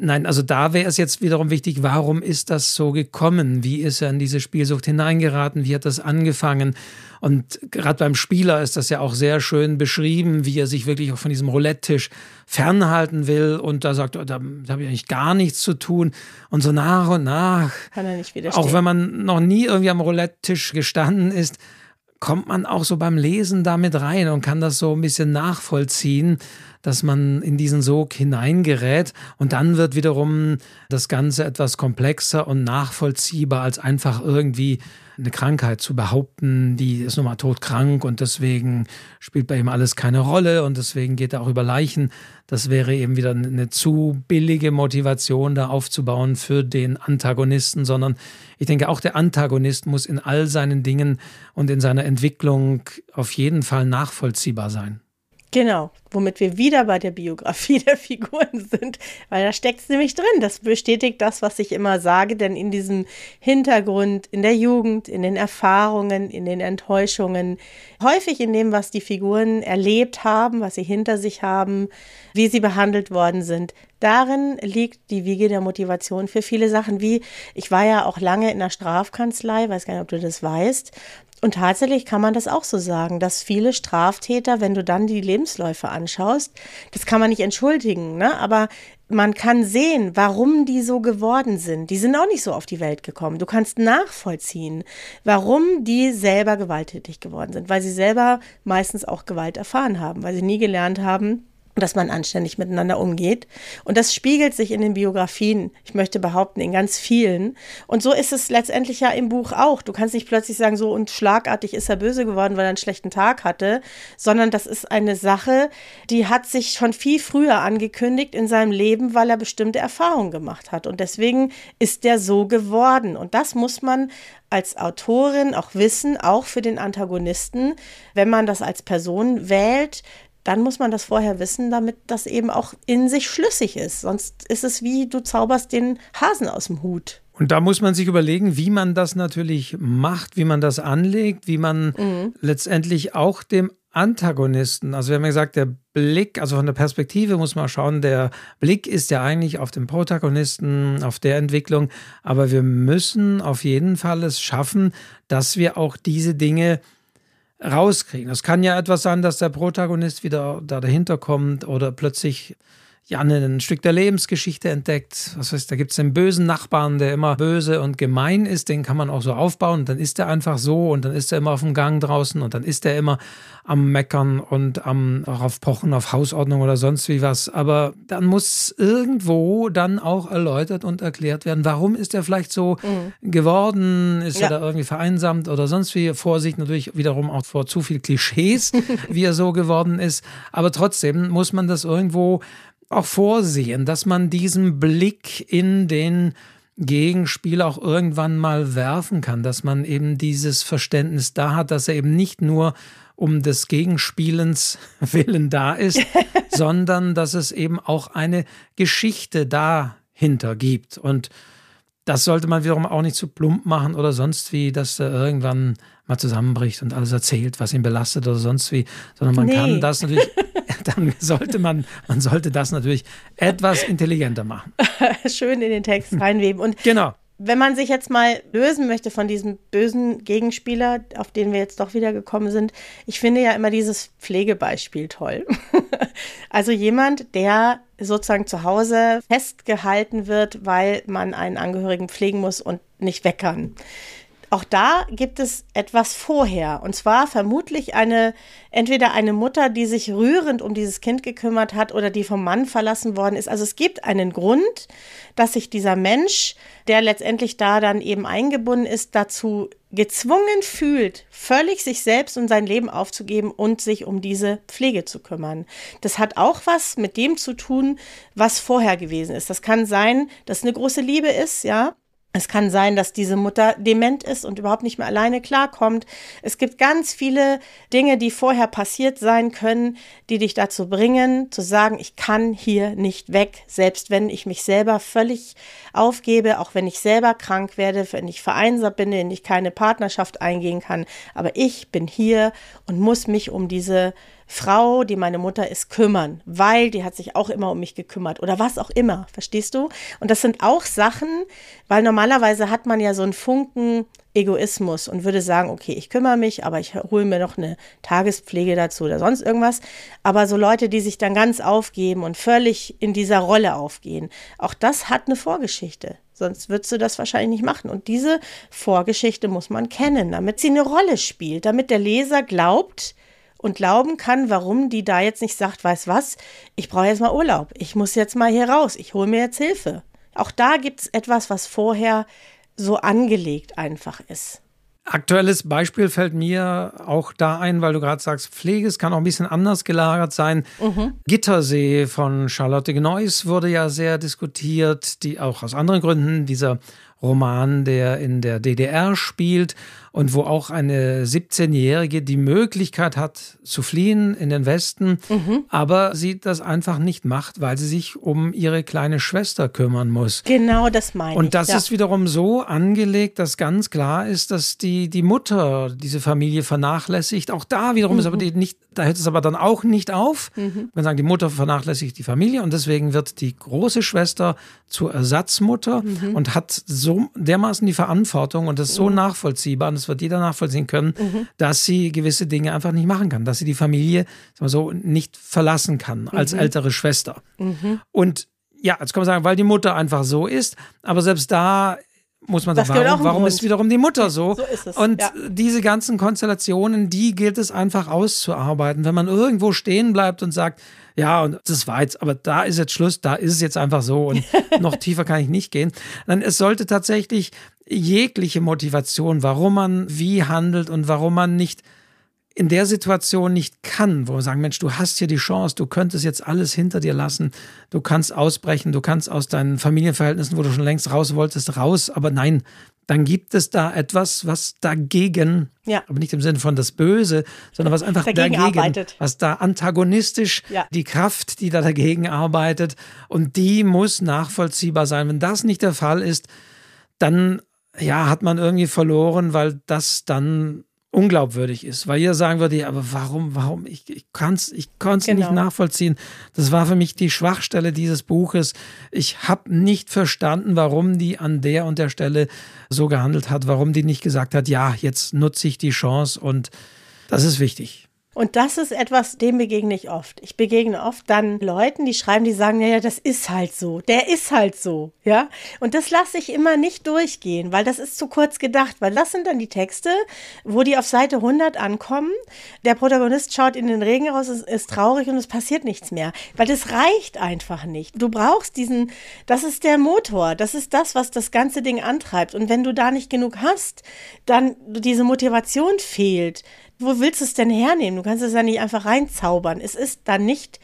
Nein, also da wäre es jetzt wiederum wichtig, warum ist das so gekommen? Wie ist er in diese Spielsucht hineingeraten? Wie hat das angefangen? Und gerade beim Spieler ist das ja auch sehr schön beschrieben, wie er sich wirklich auch von diesem Roulette-Tisch fernhalten will und da sagt, oh, da, da habe ich eigentlich gar nichts zu tun. Und so nach und nach, Kann er nicht widerstehen. auch wenn man noch nie irgendwie am Roulette-Tisch gestanden ist, kommt man auch so beim Lesen damit rein und kann das so ein bisschen nachvollziehen dass man in diesen Sog hineingerät und dann wird wiederum das Ganze etwas komplexer und nachvollziehbar als einfach irgendwie eine Krankheit zu behaupten, die ist nun mal todkrank und deswegen spielt bei ihm alles keine Rolle und deswegen geht er auch über Leichen. Das wäre eben wieder eine zu billige Motivation, da aufzubauen für den Antagonisten, sondern ich denke, auch der Antagonist muss in all seinen Dingen und in seiner Entwicklung auf jeden Fall nachvollziehbar sein. Genau, womit wir wieder bei der Biografie der Figuren sind, weil da steckt es nämlich drin. Das bestätigt das, was ich immer sage, denn in diesem Hintergrund, in der Jugend, in den Erfahrungen, in den Enttäuschungen, häufig in dem, was die Figuren erlebt haben, was sie hinter sich haben, wie sie behandelt worden sind, darin liegt die Wiege der Motivation für viele Sachen. Wie ich war ja auch lange in der Strafkanzlei, weiß gar nicht, ob du das weißt, und tatsächlich kann man das auch so sagen, dass viele Straftäter, wenn du dann die Lebensläufe anschaust, das kann man nicht entschuldigen, ne? aber man kann sehen, warum die so geworden sind. Die sind auch nicht so auf die Welt gekommen. Du kannst nachvollziehen, warum die selber gewalttätig geworden sind, weil sie selber meistens auch Gewalt erfahren haben, weil sie nie gelernt haben, dass man anständig miteinander umgeht. Und das spiegelt sich in den Biografien, ich möchte behaupten, in ganz vielen. Und so ist es letztendlich ja im Buch auch. Du kannst nicht plötzlich sagen, so und schlagartig ist er böse geworden, weil er einen schlechten Tag hatte, sondern das ist eine Sache, die hat sich schon viel früher angekündigt in seinem Leben, weil er bestimmte Erfahrungen gemacht hat. Und deswegen ist der so geworden. Und das muss man als Autorin auch wissen, auch für den Antagonisten, wenn man das als Person wählt, dann muss man das vorher wissen, damit das eben auch in sich schlüssig ist. Sonst ist es wie du zauberst den Hasen aus dem Hut. Und da muss man sich überlegen, wie man das natürlich macht, wie man das anlegt, wie man mhm. letztendlich auch dem Antagonisten, also wir haben ja gesagt, der Blick, also von der Perspektive muss man schauen, der Blick ist ja eigentlich auf den Protagonisten, auf der Entwicklung, aber wir müssen auf jeden Fall es schaffen, dass wir auch diese Dinge rauskriegen. Es kann ja etwas sein, dass der Protagonist wieder da dahinter kommt oder plötzlich ja, ein Stück der Lebensgeschichte entdeckt. Was heißt, da gibt es den bösen Nachbarn, der immer böse und gemein ist, den kann man auch so aufbauen. Und dann ist er einfach so und dann ist er immer auf dem Gang draußen und dann ist er immer am Meckern und am darauf pochen, auf Hausordnung oder sonst wie was. Aber dann muss irgendwo dann auch erläutert und erklärt werden, warum ist er vielleicht so mhm. geworden? Ist ja. er da irgendwie vereinsamt oder sonst wie? Vorsicht natürlich wiederum auch vor zu viel Klischees, *laughs* wie er so geworden ist. Aber trotzdem muss man das irgendwo auch vorsehen, dass man diesen Blick in den Gegenspieler auch irgendwann mal werfen kann, dass man eben dieses Verständnis da hat, dass er eben nicht nur um des Gegenspielens *laughs* willen da ist, *laughs* sondern dass es eben auch eine Geschichte dahinter gibt. Und das sollte man wiederum auch nicht zu plump machen oder sonst wie, dass er irgendwann mal zusammenbricht und alles erzählt, was ihn belastet oder sonst wie, sondern man nee. kann das natürlich *laughs* *laughs* dann sollte man, man sollte das natürlich etwas intelligenter machen. *laughs* Schön in den Text reinweben. Und genau. Wenn man sich jetzt mal lösen möchte von diesem bösen Gegenspieler, auf den wir jetzt doch wieder gekommen sind, ich finde ja immer dieses Pflegebeispiel toll. also jemand, der sozusagen zu Hause festgehalten wird, weil man einen Angehörigen pflegen muss und nicht weg kann. Auch da gibt es etwas vorher. Und zwar vermutlich eine, entweder eine Mutter, die sich rührend um dieses Kind gekümmert hat oder die vom Mann verlassen worden ist. Also es gibt einen Grund, dass sich dieser Mensch, der letztendlich da dann eben eingebunden ist, dazu gezwungen fühlt, völlig sich selbst und sein Leben aufzugeben und sich um diese Pflege zu kümmern. Das hat auch was mit dem zu tun, was vorher gewesen ist. Das kann sein, dass eine große Liebe ist, ja, es kann sein, dass diese Mutter dement ist und überhaupt nicht mehr alleine klarkommt. Es gibt ganz viele Dinge, die vorher passiert sein können, die dich dazu bringen, zu sagen, ich kann hier nicht weg, selbst wenn ich mich selber völlig aufgebe, auch wenn ich selber krank werde, wenn ich vereinsamt bin, wenn ich keine Partnerschaft eingehen kann. Aber ich bin hier und muss mich um diese Frau, die meine Mutter ist, kümmern, weil die hat sich auch immer um mich gekümmert oder was auch immer, verstehst du? Und das sind auch Sachen, weil normalerweise hat man ja so einen Funken Egoismus und würde sagen, okay, ich kümmere mich, aber ich hole mir noch eine Tagespflege dazu oder sonst irgendwas. Aber so Leute, die sich dann ganz aufgeben und völlig in dieser Rolle aufgehen, auch das hat eine Vorgeschichte. Sonst würdest du das wahrscheinlich nicht machen. Und diese Vorgeschichte muss man kennen, damit sie eine Rolle spielt, damit der Leser glaubt, und glauben kann, warum die da jetzt nicht sagt, weiß was, ich brauche jetzt mal Urlaub, ich muss jetzt mal hier raus, ich hole mir jetzt Hilfe. Auch da gibt es etwas, was vorher so angelegt einfach ist. Aktuelles Beispiel fällt mir auch da ein, weil du gerade sagst, Pflege, es kann auch ein bisschen anders gelagert sein. Mhm. Gittersee von Charlotte Gneuss wurde ja sehr diskutiert, die auch aus anderen Gründen dieser Roman, der in der DDR spielt und wo auch eine 17-Jährige die Möglichkeit hat zu fliehen in den Westen, mhm. aber sie das einfach nicht macht, weil sie sich um ihre kleine Schwester kümmern muss. Genau, das meine ich. Und das ja. ist wiederum so angelegt, dass ganz klar ist, dass die, die Mutter diese Familie vernachlässigt. Auch da wiederum mhm. ist aber die nicht, da hört es aber dann auch nicht auf. Mhm. Man sagen, die Mutter vernachlässigt die Familie und deswegen wird die große Schwester zur Ersatzmutter mhm. und hat so dermaßen die Verantwortung und das ist so mhm. nachvollziehbar das wird jeder nachvollziehen können, mhm. dass sie gewisse Dinge einfach nicht machen kann, dass sie die Familie so nicht verlassen kann als mhm. ältere Schwester. Mhm. Und ja, jetzt kann man sagen, weil die Mutter einfach so ist, aber selbst da muss man sagen, warum, warum ist wiederum die Mutter so? so. Und ja. diese ganzen Konstellationen, die gilt es einfach auszuarbeiten. Wenn man irgendwo stehen bleibt und sagt, ja, und das war jetzt, aber da ist jetzt Schluss, da ist es jetzt einfach so und *laughs* noch tiefer kann ich nicht gehen. Dann es sollte tatsächlich jegliche Motivation, warum man wie handelt und warum man nicht in der Situation nicht kann, wo wir sagen, Mensch, du hast hier die Chance, du könntest jetzt alles hinter dir lassen, du kannst ausbrechen, du kannst aus deinen Familienverhältnissen, wo du schon längst raus wolltest, raus, aber nein, dann gibt es da etwas, was dagegen, ja. aber nicht im Sinne von das Böse, sondern was einfach dagegen, dagegen arbeitet. was da antagonistisch, ja. die Kraft, die da dagegen arbeitet und die muss nachvollziehbar sein. Wenn das nicht der Fall ist, dann ja, hat man irgendwie verloren, weil das dann unglaubwürdig ist, weil ihr sagen würdet, ja, aber warum, warum, ich, ich kann es ich kann's genau. nicht nachvollziehen. Das war für mich die Schwachstelle dieses Buches. Ich habe nicht verstanden, warum die an der und der Stelle so gehandelt hat, warum die nicht gesagt hat, ja, jetzt nutze ich die Chance und das ist wichtig. Und das ist etwas, dem begegne ich oft. Ich begegne oft dann Leuten, die schreiben, die sagen, ja, das ist halt so. Der ist halt so, ja. Und das lasse ich immer nicht durchgehen, weil das ist zu kurz gedacht, weil das sind dann die Texte, wo die auf Seite 100 ankommen. Der Protagonist schaut in den Regen raus, ist, ist traurig und es passiert nichts mehr, weil das reicht einfach nicht. Du brauchst diesen, das ist der Motor, das ist das, was das ganze Ding antreibt. Und wenn du da nicht genug hast, dann diese Motivation fehlt, wo willst du es denn hernehmen? Du kannst es ja nicht einfach reinzaubern. Es ist dann nicht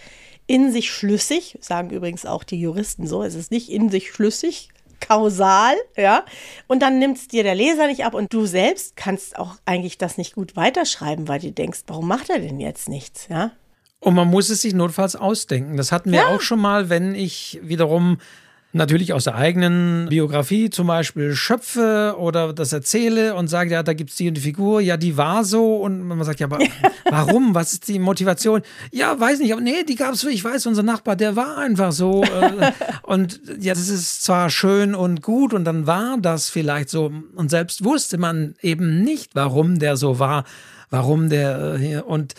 in sich schlüssig, sagen übrigens auch die Juristen so, es ist nicht in sich schlüssig, kausal, ja. Und dann nimmt es dir der Leser nicht ab und du selbst kannst auch eigentlich das nicht gut weiterschreiben, weil du denkst, warum macht er denn jetzt nichts, ja? Und man muss es sich notfalls ausdenken. Das hatten wir ja. auch schon mal, wenn ich wiederum natürlich aus der eigenen Biografie zum Beispiel schöpfe oder das erzähle und sage, ja, da gibt es die und die Figur, ja, die war so und man sagt, ja, aber *laughs* warum? Was ist die Motivation? Ja, weiß nicht, aber nee, die gab es, ich weiß, unser Nachbar, der war einfach so äh, *laughs* und ja, das ist zwar schön und gut und dann war das vielleicht so und selbst wusste man eben nicht, warum der so war, warum der hier äh, und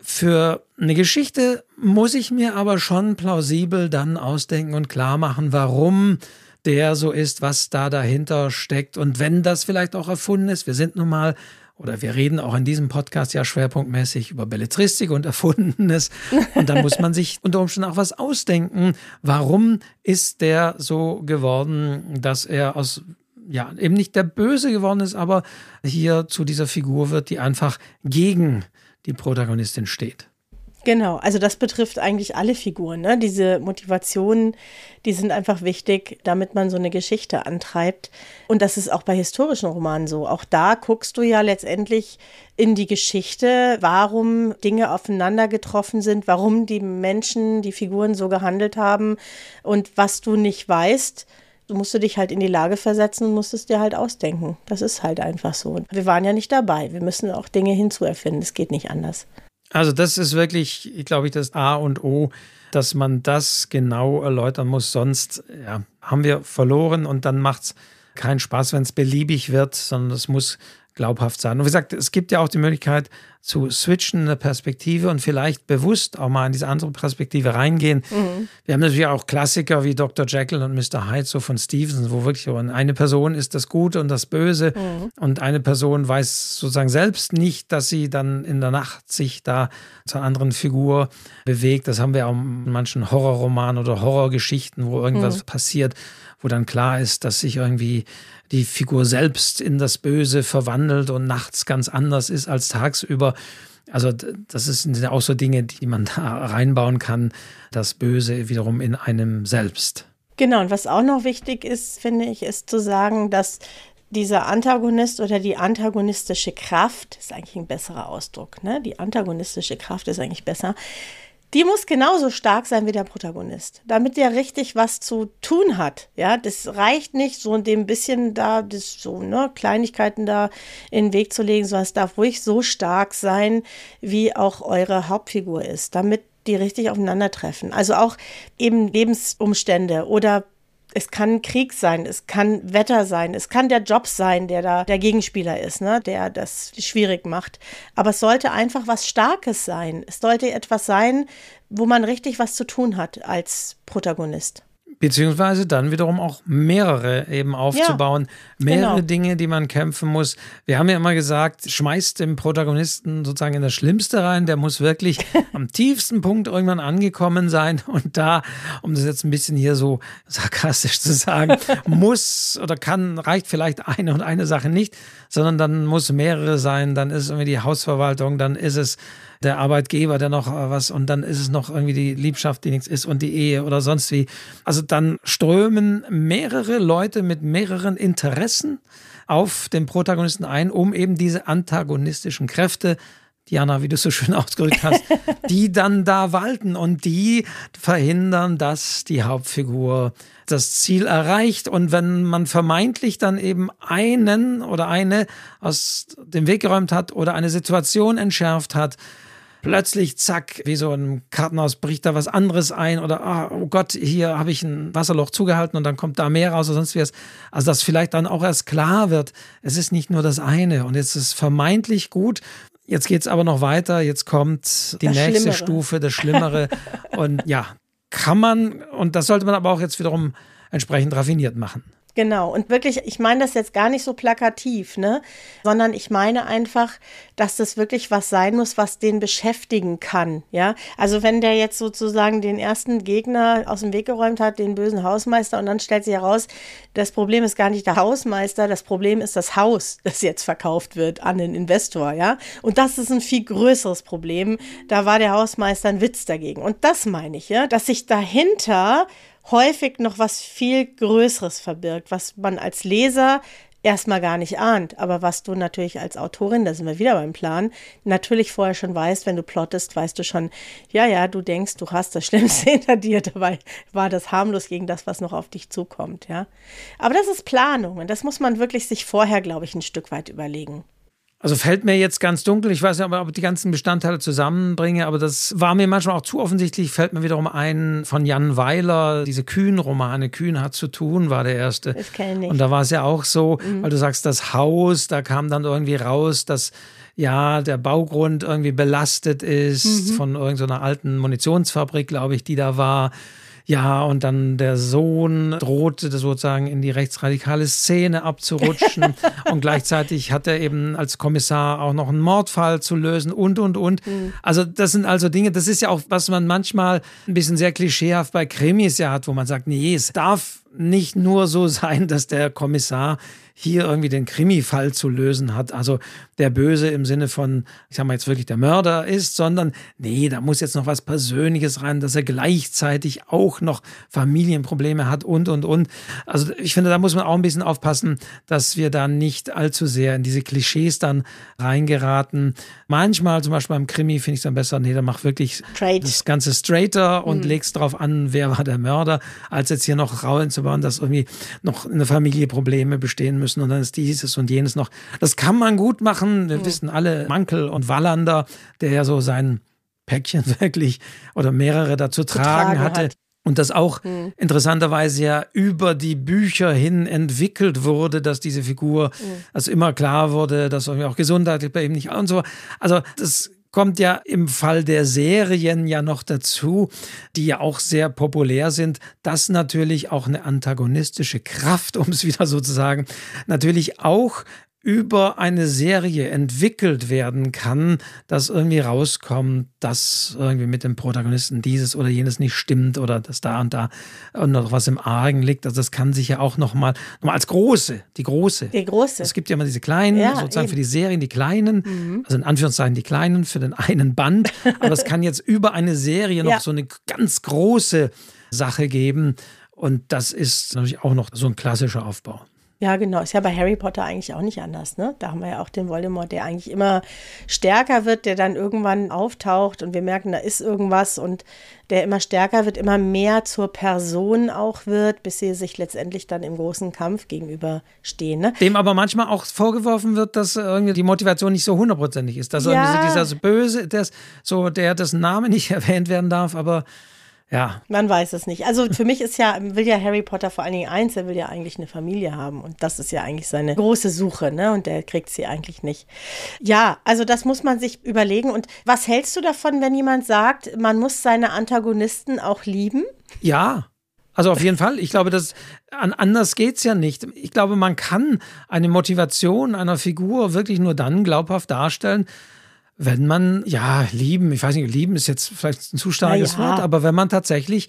für eine Geschichte muss ich mir aber schon plausibel dann ausdenken und klar machen, warum der so ist, was da dahinter steckt. Und wenn das vielleicht auch erfunden ist, wir sind nun mal, oder wir reden auch in diesem Podcast ja schwerpunktmäßig über Belletristik und *laughs* Erfundenes. Und dann muss man sich unter Umständen auch was ausdenken. Warum ist der so geworden, dass er aus ja, eben nicht der Böse geworden ist, aber hier zu dieser Figur wird, die einfach gegen die Protagonistin steht. Genau, also das betrifft eigentlich alle Figuren. Ne? Diese Motivationen, die sind einfach wichtig, damit man so eine Geschichte antreibt. Und das ist auch bei historischen Romanen so. Auch da guckst du ja letztendlich in die Geschichte, warum Dinge aufeinander getroffen sind, warum die Menschen, die Figuren so gehandelt haben und was du nicht weißt. Du musst du dich halt in die Lage versetzen und musst es dir halt ausdenken. Das ist halt einfach so. Wir waren ja nicht dabei. Wir müssen auch Dinge hinzuerfinden. Es geht nicht anders. Also das ist wirklich, glaube ich, das A und O, dass man das genau erläutern muss. Sonst ja, haben wir verloren und dann macht es keinen Spaß, wenn es beliebig wird, sondern es muss glaubhaft sein. Und wie gesagt, es gibt ja auch die Möglichkeit zu switchen, eine Perspektive und vielleicht bewusst auch mal in diese andere Perspektive reingehen. Mhm. Wir haben natürlich auch Klassiker wie Dr. Jekyll und Mr. Hyde, so von Stevenson, wo wirklich eine Person ist das Gute und das Böse mhm. und eine Person weiß sozusagen selbst nicht, dass sie dann in der Nacht sich da zur anderen Figur bewegt. Das haben wir auch in manchen Horrorromanen oder Horrorgeschichten, wo irgendwas mhm. passiert, wo dann klar ist, dass sich irgendwie die Figur selbst in das Böse verwandelt und nachts ganz anders ist als tagsüber. Also das sind auch so Dinge, die man da *laughs* reinbauen kann, das Böse wiederum in einem selbst. Genau, und was auch noch wichtig ist, finde ich, ist zu sagen, dass dieser Antagonist oder die antagonistische Kraft, ist eigentlich ein besserer Ausdruck, ne? Die antagonistische Kraft ist eigentlich besser, die muss genauso stark sein wie der Protagonist, damit der richtig was zu tun hat. Ja, das reicht nicht, so in dem bisschen da, das so, ne, Kleinigkeiten da in den Weg zu legen, sondern es darf ruhig so stark sein, wie auch eure Hauptfigur ist, damit die richtig aufeinandertreffen. Also auch eben Lebensumstände oder es kann Krieg sein, es kann Wetter sein, es kann der Job sein, der da der Gegenspieler ist, ne, der das schwierig macht. Aber es sollte einfach was Starkes sein. Es sollte etwas sein, wo man richtig was zu tun hat als Protagonist. Beziehungsweise dann wiederum auch mehrere eben aufzubauen. Ja, mehrere genau. Dinge, die man kämpfen muss. Wir haben ja immer gesagt, schmeißt den Protagonisten sozusagen in das Schlimmste rein. Der muss wirklich *laughs* am tiefsten Punkt irgendwann angekommen sein. Und da, um das jetzt ein bisschen hier so sarkastisch zu sagen, *laughs* muss oder kann, reicht vielleicht eine und eine Sache nicht, sondern dann muss mehrere sein. Dann ist irgendwie die Hausverwaltung, dann ist es der Arbeitgeber, der noch äh, was und dann ist es noch irgendwie die Liebschaft, die nichts ist und die Ehe oder sonst wie. Also dann strömen mehrere Leute mit mehreren Interessen auf den Protagonisten ein, um eben diese antagonistischen Kräfte Diana, wie du so schön *laughs* ausgedrückt hast, *laughs* die dann da walten und die verhindern, dass die Hauptfigur das Ziel erreicht. Und wenn man vermeintlich dann eben einen oder eine aus dem Weg geräumt hat oder eine Situation entschärft hat, plötzlich, zack, wie so ein Kartenhaus bricht da was anderes ein oder ah, oh Gott, hier habe ich ein Wasserloch zugehalten und dann kommt da mehr raus oder sonst was. Also dass vielleicht dann auch erst klar wird, es ist nicht nur das eine und jetzt ist es vermeintlich gut. Jetzt geht es aber noch weiter, jetzt kommt die das nächste Schlimmere. Stufe, das Schlimmere. *laughs* und ja, kann man, und das sollte man aber auch jetzt wiederum entsprechend raffiniert machen. Genau. Und wirklich, ich meine das jetzt gar nicht so plakativ, ne? Sondern ich meine einfach, dass das wirklich was sein muss, was den beschäftigen kann. Ja. Also wenn der jetzt sozusagen den ersten Gegner aus dem Weg geräumt hat, den bösen Hausmeister, und dann stellt sich heraus, das Problem ist gar nicht der Hausmeister, das Problem ist das Haus, das jetzt verkauft wird an den Investor, ja. Und das ist ein viel größeres Problem. Da war der Hausmeister ein Witz dagegen. Und das meine ich, ja, dass sich dahinter häufig noch was viel Größeres verbirgt, was man als Leser erstmal gar nicht ahnt, aber was du natürlich als Autorin, da sind wir wieder beim Plan, natürlich vorher schon weißt, wenn du plottest, weißt du schon, ja, ja, du denkst, du hast das Schlimmste *laughs* hinter dir, dabei war das harmlos gegen das, was noch auf dich zukommt, ja. Aber das ist Planung und das muss man wirklich sich vorher, glaube ich, ein Stück weit überlegen. Also fällt mir jetzt ganz dunkel, ich weiß nicht, ob ich die ganzen Bestandteile zusammenbringe, aber das war mir manchmal auch zu offensichtlich, fällt mir wiederum ein von Jan Weiler, diese Kühn-Romane, Kühn hat zu tun, war der erste. Das kenne ich. Und da war es ja auch so, mhm. weil du sagst, das Haus, da kam dann irgendwie raus, dass ja, der Baugrund irgendwie belastet ist mhm. von irgendeiner alten Munitionsfabrik, glaube ich, die da war. Ja, und dann der Sohn drohte sozusagen in die rechtsradikale Szene abzurutschen. *laughs* und gleichzeitig hat er eben als Kommissar auch noch einen Mordfall zu lösen und, und, und. Mhm. Also das sind also Dinge, das ist ja auch, was man manchmal ein bisschen sehr klischeehaft bei Krimis ja hat, wo man sagt, nee, es darf nicht nur so *laughs* sein, dass der Kommissar hier irgendwie den Krimi-Fall zu lösen hat. Also der Böse im Sinne von, ich sag mal jetzt wirklich der Mörder ist, sondern nee, da muss jetzt noch was Persönliches rein, dass er gleichzeitig auch noch Familienprobleme hat und, und, und. Also ich finde, da muss man auch ein bisschen aufpassen, dass wir da nicht allzu sehr in diese Klischees dann reingeraten. Manchmal, zum Beispiel beim Krimi, finde ich es dann besser, nee, da mach wirklich Straight. das Ganze straighter und mhm. legst drauf an, wer war der Mörder, als jetzt hier noch Rauen zu bauen, dass irgendwie noch in der Familie Probleme bestehen müssen müssen und dann ist dieses und jenes noch. Das kann man gut machen. Wir mhm. wissen alle, Mankel und Wallander, der ja so sein Päckchen *laughs* wirklich oder mehrere dazu tragen, tragen hatte. Hat. Und das auch mhm. interessanterweise ja über die Bücher hin entwickelt wurde, dass diese Figur, mhm. also immer klar wurde, dass auch gesundheitlich bei ihm nicht und so. Also das kommt ja im Fall der Serien ja noch dazu, die ja auch sehr populär sind, dass natürlich auch eine antagonistische Kraft, *laughs* um es wieder so zu sagen, natürlich auch über eine Serie entwickelt werden kann, dass irgendwie rauskommt, dass irgendwie mit dem Protagonisten dieses oder jenes nicht stimmt oder dass da und da noch was im Argen liegt. Also das kann sich ja auch nochmal noch mal als große, die große. Die große. Es gibt ja immer diese kleinen, ja, sozusagen eben. für die Serien die kleinen, mhm. also in Anführungszeichen die kleinen für den einen Band. Aber es kann jetzt über eine Serie noch ja. so eine ganz große Sache geben. Und das ist natürlich auch noch so ein klassischer Aufbau. Ja, genau. Ist ja bei Harry Potter eigentlich auch nicht anders, ne? Da haben wir ja auch den Voldemort, der eigentlich immer stärker wird, der dann irgendwann auftaucht und wir merken, da ist irgendwas und der immer stärker wird, immer mehr zur Person auch wird, bis sie sich letztendlich dann im großen Kampf gegenüberstehen. Ne? Dem aber manchmal auch vorgeworfen wird, dass irgendwie die Motivation nicht so hundertprozentig ist. Dass ja. so dieser Böse, der, so, der dessen Name nicht *laughs* erwähnt werden darf, aber ja. Man weiß es nicht. Also für mich ist ja, will ja Harry Potter vor allen Dingen eins, er will ja eigentlich eine Familie haben. Und das ist ja eigentlich seine große Suche, ne? Und der kriegt sie eigentlich nicht. Ja, also das muss man sich überlegen. Und was hältst du davon, wenn jemand sagt, man muss seine Antagonisten auch lieben? Ja. Also auf jeden Fall. Ich glaube, dass an, anders geht's ja nicht. Ich glaube, man kann eine Motivation einer Figur wirklich nur dann glaubhaft darstellen, wenn man, ja, lieben, ich weiß nicht, lieben ist jetzt vielleicht ein zu starkes ja. Wort, aber wenn man tatsächlich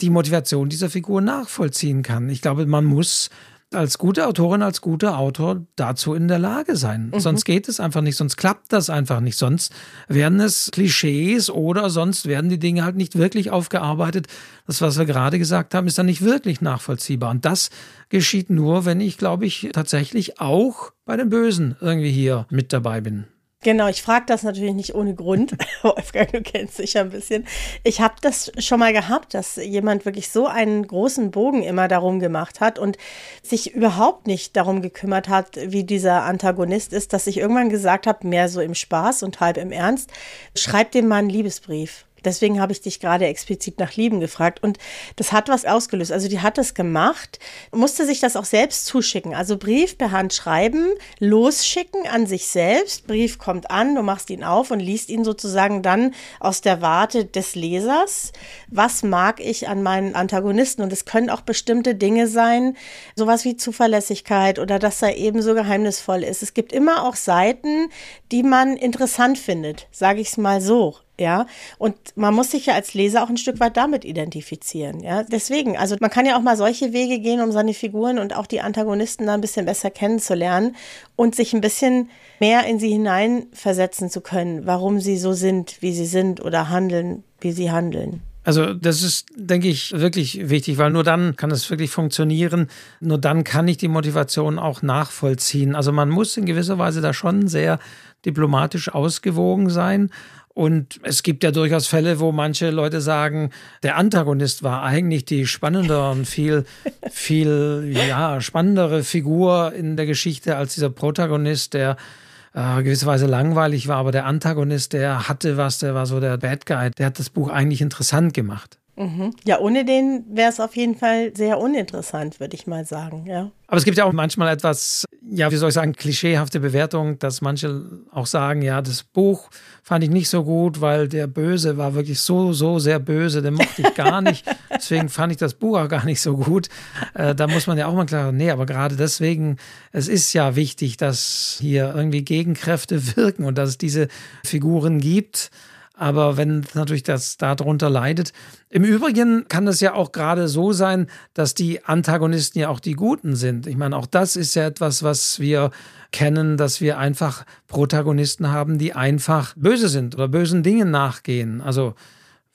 die Motivation dieser Figur nachvollziehen kann. Ich glaube, man muss als gute Autorin, als guter Autor dazu in der Lage sein. Mhm. Sonst geht es einfach nicht, sonst klappt das einfach nicht. Sonst werden es Klischees oder sonst werden die Dinge halt nicht wirklich aufgearbeitet. Das, was wir gerade gesagt haben, ist dann nicht wirklich nachvollziehbar. Und das geschieht nur, wenn ich, glaube ich, tatsächlich auch bei den Bösen irgendwie hier mit dabei bin. Genau, ich frage das natürlich nicht ohne Grund. *laughs* *laughs* Wolfgang, du kennst dich ja ein bisschen. Ich habe das schon mal gehabt, dass jemand wirklich so einen großen Bogen immer darum gemacht hat und sich überhaupt nicht darum gekümmert hat, wie dieser Antagonist ist, dass ich irgendwann gesagt habe, mehr so im Spaß und halb im Ernst, schreib dem mal einen Liebesbrief. Deswegen habe ich dich gerade explizit nach Lieben gefragt. Und das hat was ausgelöst. Also die hat es gemacht, musste sich das auch selbst zuschicken. Also Brief per Hand schreiben, losschicken an sich selbst. Brief kommt an, du machst ihn auf und liest ihn sozusagen dann aus der Warte des Lesers. Was mag ich an meinen Antagonisten? Und es können auch bestimmte Dinge sein, sowas wie Zuverlässigkeit oder dass er ebenso geheimnisvoll ist. Es gibt immer auch Seiten, die man interessant findet, sage ich es mal so ja. Und man muss sich ja als Leser auch ein Stück weit damit identifizieren, ja. Deswegen, also man kann ja auch mal solche Wege gehen, um seine Figuren und auch die Antagonisten da ein bisschen besser kennenzulernen und sich ein bisschen mehr in sie hineinversetzen zu können, warum sie so sind, wie sie sind oder handeln, wie sie handeln. Also das ist, denke ich, wirklich wichtig, weil nur dann kann es wirklich funktionieren. Nur dann kann ich die Motivation auch nachvollziehen. Also man muss in gewisser Weise da schon sehr diplomatisch ausgewogen sein und es gibt ja durchaus Fälle, wo manche Leute sagen, der Antagonist war eigentlich die spannendere und viel, *laughs* viel ja, spannendere Figur in der Geschichte als dieser Protagonist, der äh, gewisserweise langweilig war, aber der Antagonist, der hatte was, der war so der Bad Guy, der hat das Buch eigentlich interessant gemacht. Mhm. Ja, ohne den wäre es auf jeden Fall sehr uninteressant, würde ich mal sagen, ja. Aber es gibt ja auch manchmal etwas, ja, wie soll ich sagen, klischeehafte Bewertung, dass manche auch sagen, ja, das Buch fand ich nicht so gut, weil der Böse war wirklich so, so sehr böse, den mochte ich gar *laughs* nicht. Deswegen fand ich das Buch auch gar nicht so gut. Äh, da muss man ja auch mal klar, nee, aber gerade deswegen, es ist ja wichtig, dass hier irgendwie Gegenkräfte *laughs* wirken und dass es diese Figuren gibt aber wenn natürlich das darunter leidet. Im Übrigen kann es ja auch gerade so sein, dass die Antagonisten ja auch die Guten sind. Ich meine, auch das ist ja etwas, was wir kennen, dass wir einfach Protagonisten haben, die einfach böse sind oder bösen Dingen nachgehen. Also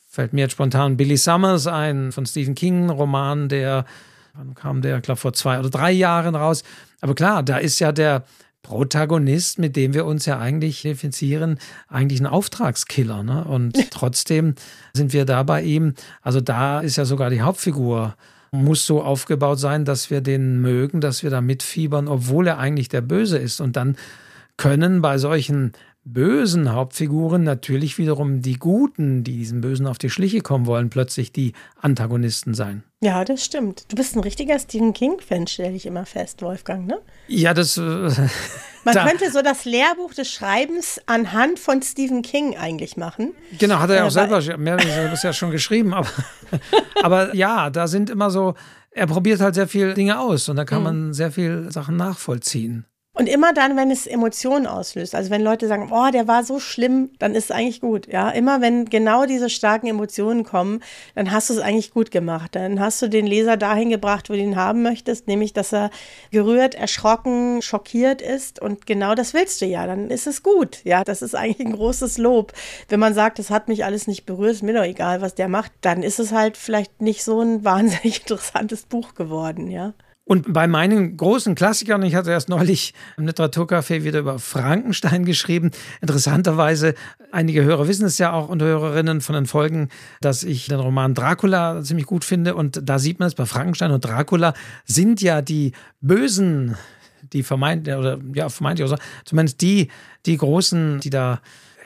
fällt mir jetzt spontan Billy Summers ein von Stephen King, Roman, der, wann kam der, ich glaube vor zwei oder drei Jahren raus. Aber klar, da ist ja der Protagonist, mit dem wir uns ja eigentlich definieren, eigentlich ein Auftragskiller. Ne? Und trotzdem sind wir da bei ihm. Also da ist ja sogar die Hauptfigur muss so aufgebaut sein, dass wir den mögen, dass wir da mitfiebern, obwohl er eigentlich der Böse ist. Und dann können bei solchen bösen Hauptfiguren natürlich wiederum die Guten, die diesem Bösen auf die Schliche kommen wollen, plötzlich die Antagonisten sein. Ja, das stimmt. Du bist ein richtiger Stephen King-Fan, stelle ich immer fest, Wolfgang, ne? Ja, das. Äh, Man *laughs* da. könnte so das Lehrbuch des Schreibens anhand von Stephen King eigentlich machen. Genau, hat er ja auch äh, selber mehr ja schon geschrieben. Aber, *laughs* aber ja, da sind immer so, er probiert halt sehr viele Dinge aus und da kann mhm. man sehr viele Sachen nachvollziehen. Und immer dann, wenn es Emotionen auslöst, also wenn Leute sagen, oh, der war so schlimm, dann ist es eigentlich gut. Ja, immer wenn genau diese starken Emotionen kommen, dann hast du es eigentlich gut gemacht. Dann hast du den Leser dahin gebracht, wo du ihn haben möchtest, nämlich, dass er gerührt, erschrocken, schockiert ist. Und genau das willst du ja. Dann ist es gut. Ja, das ist eigentlich ein großes Lob. Wenn man sagt, das hat mich alles nicht berührt, ist mir doch egal, was der macht, dann ist es halt vielleicht nicht so ein *laughs* wahnsinnig interessantes Buch geworden. Ja. Und bei meinen großen Klassikern, ich hatte erst neulich im Literaturcafé wieder über Frankenstein geschrieben. Interessanterweise, einige Hörer wissen es ja auch und Hörerinnen von den Folgen, dass ich den Roman Dracula ziemlich gut finde. Und da sieht man es bei Frankenstein und Dracula sind ja die Bösen, die vermeintlich, oder ja, vermeintlich, also zumindest die, die Großen, die da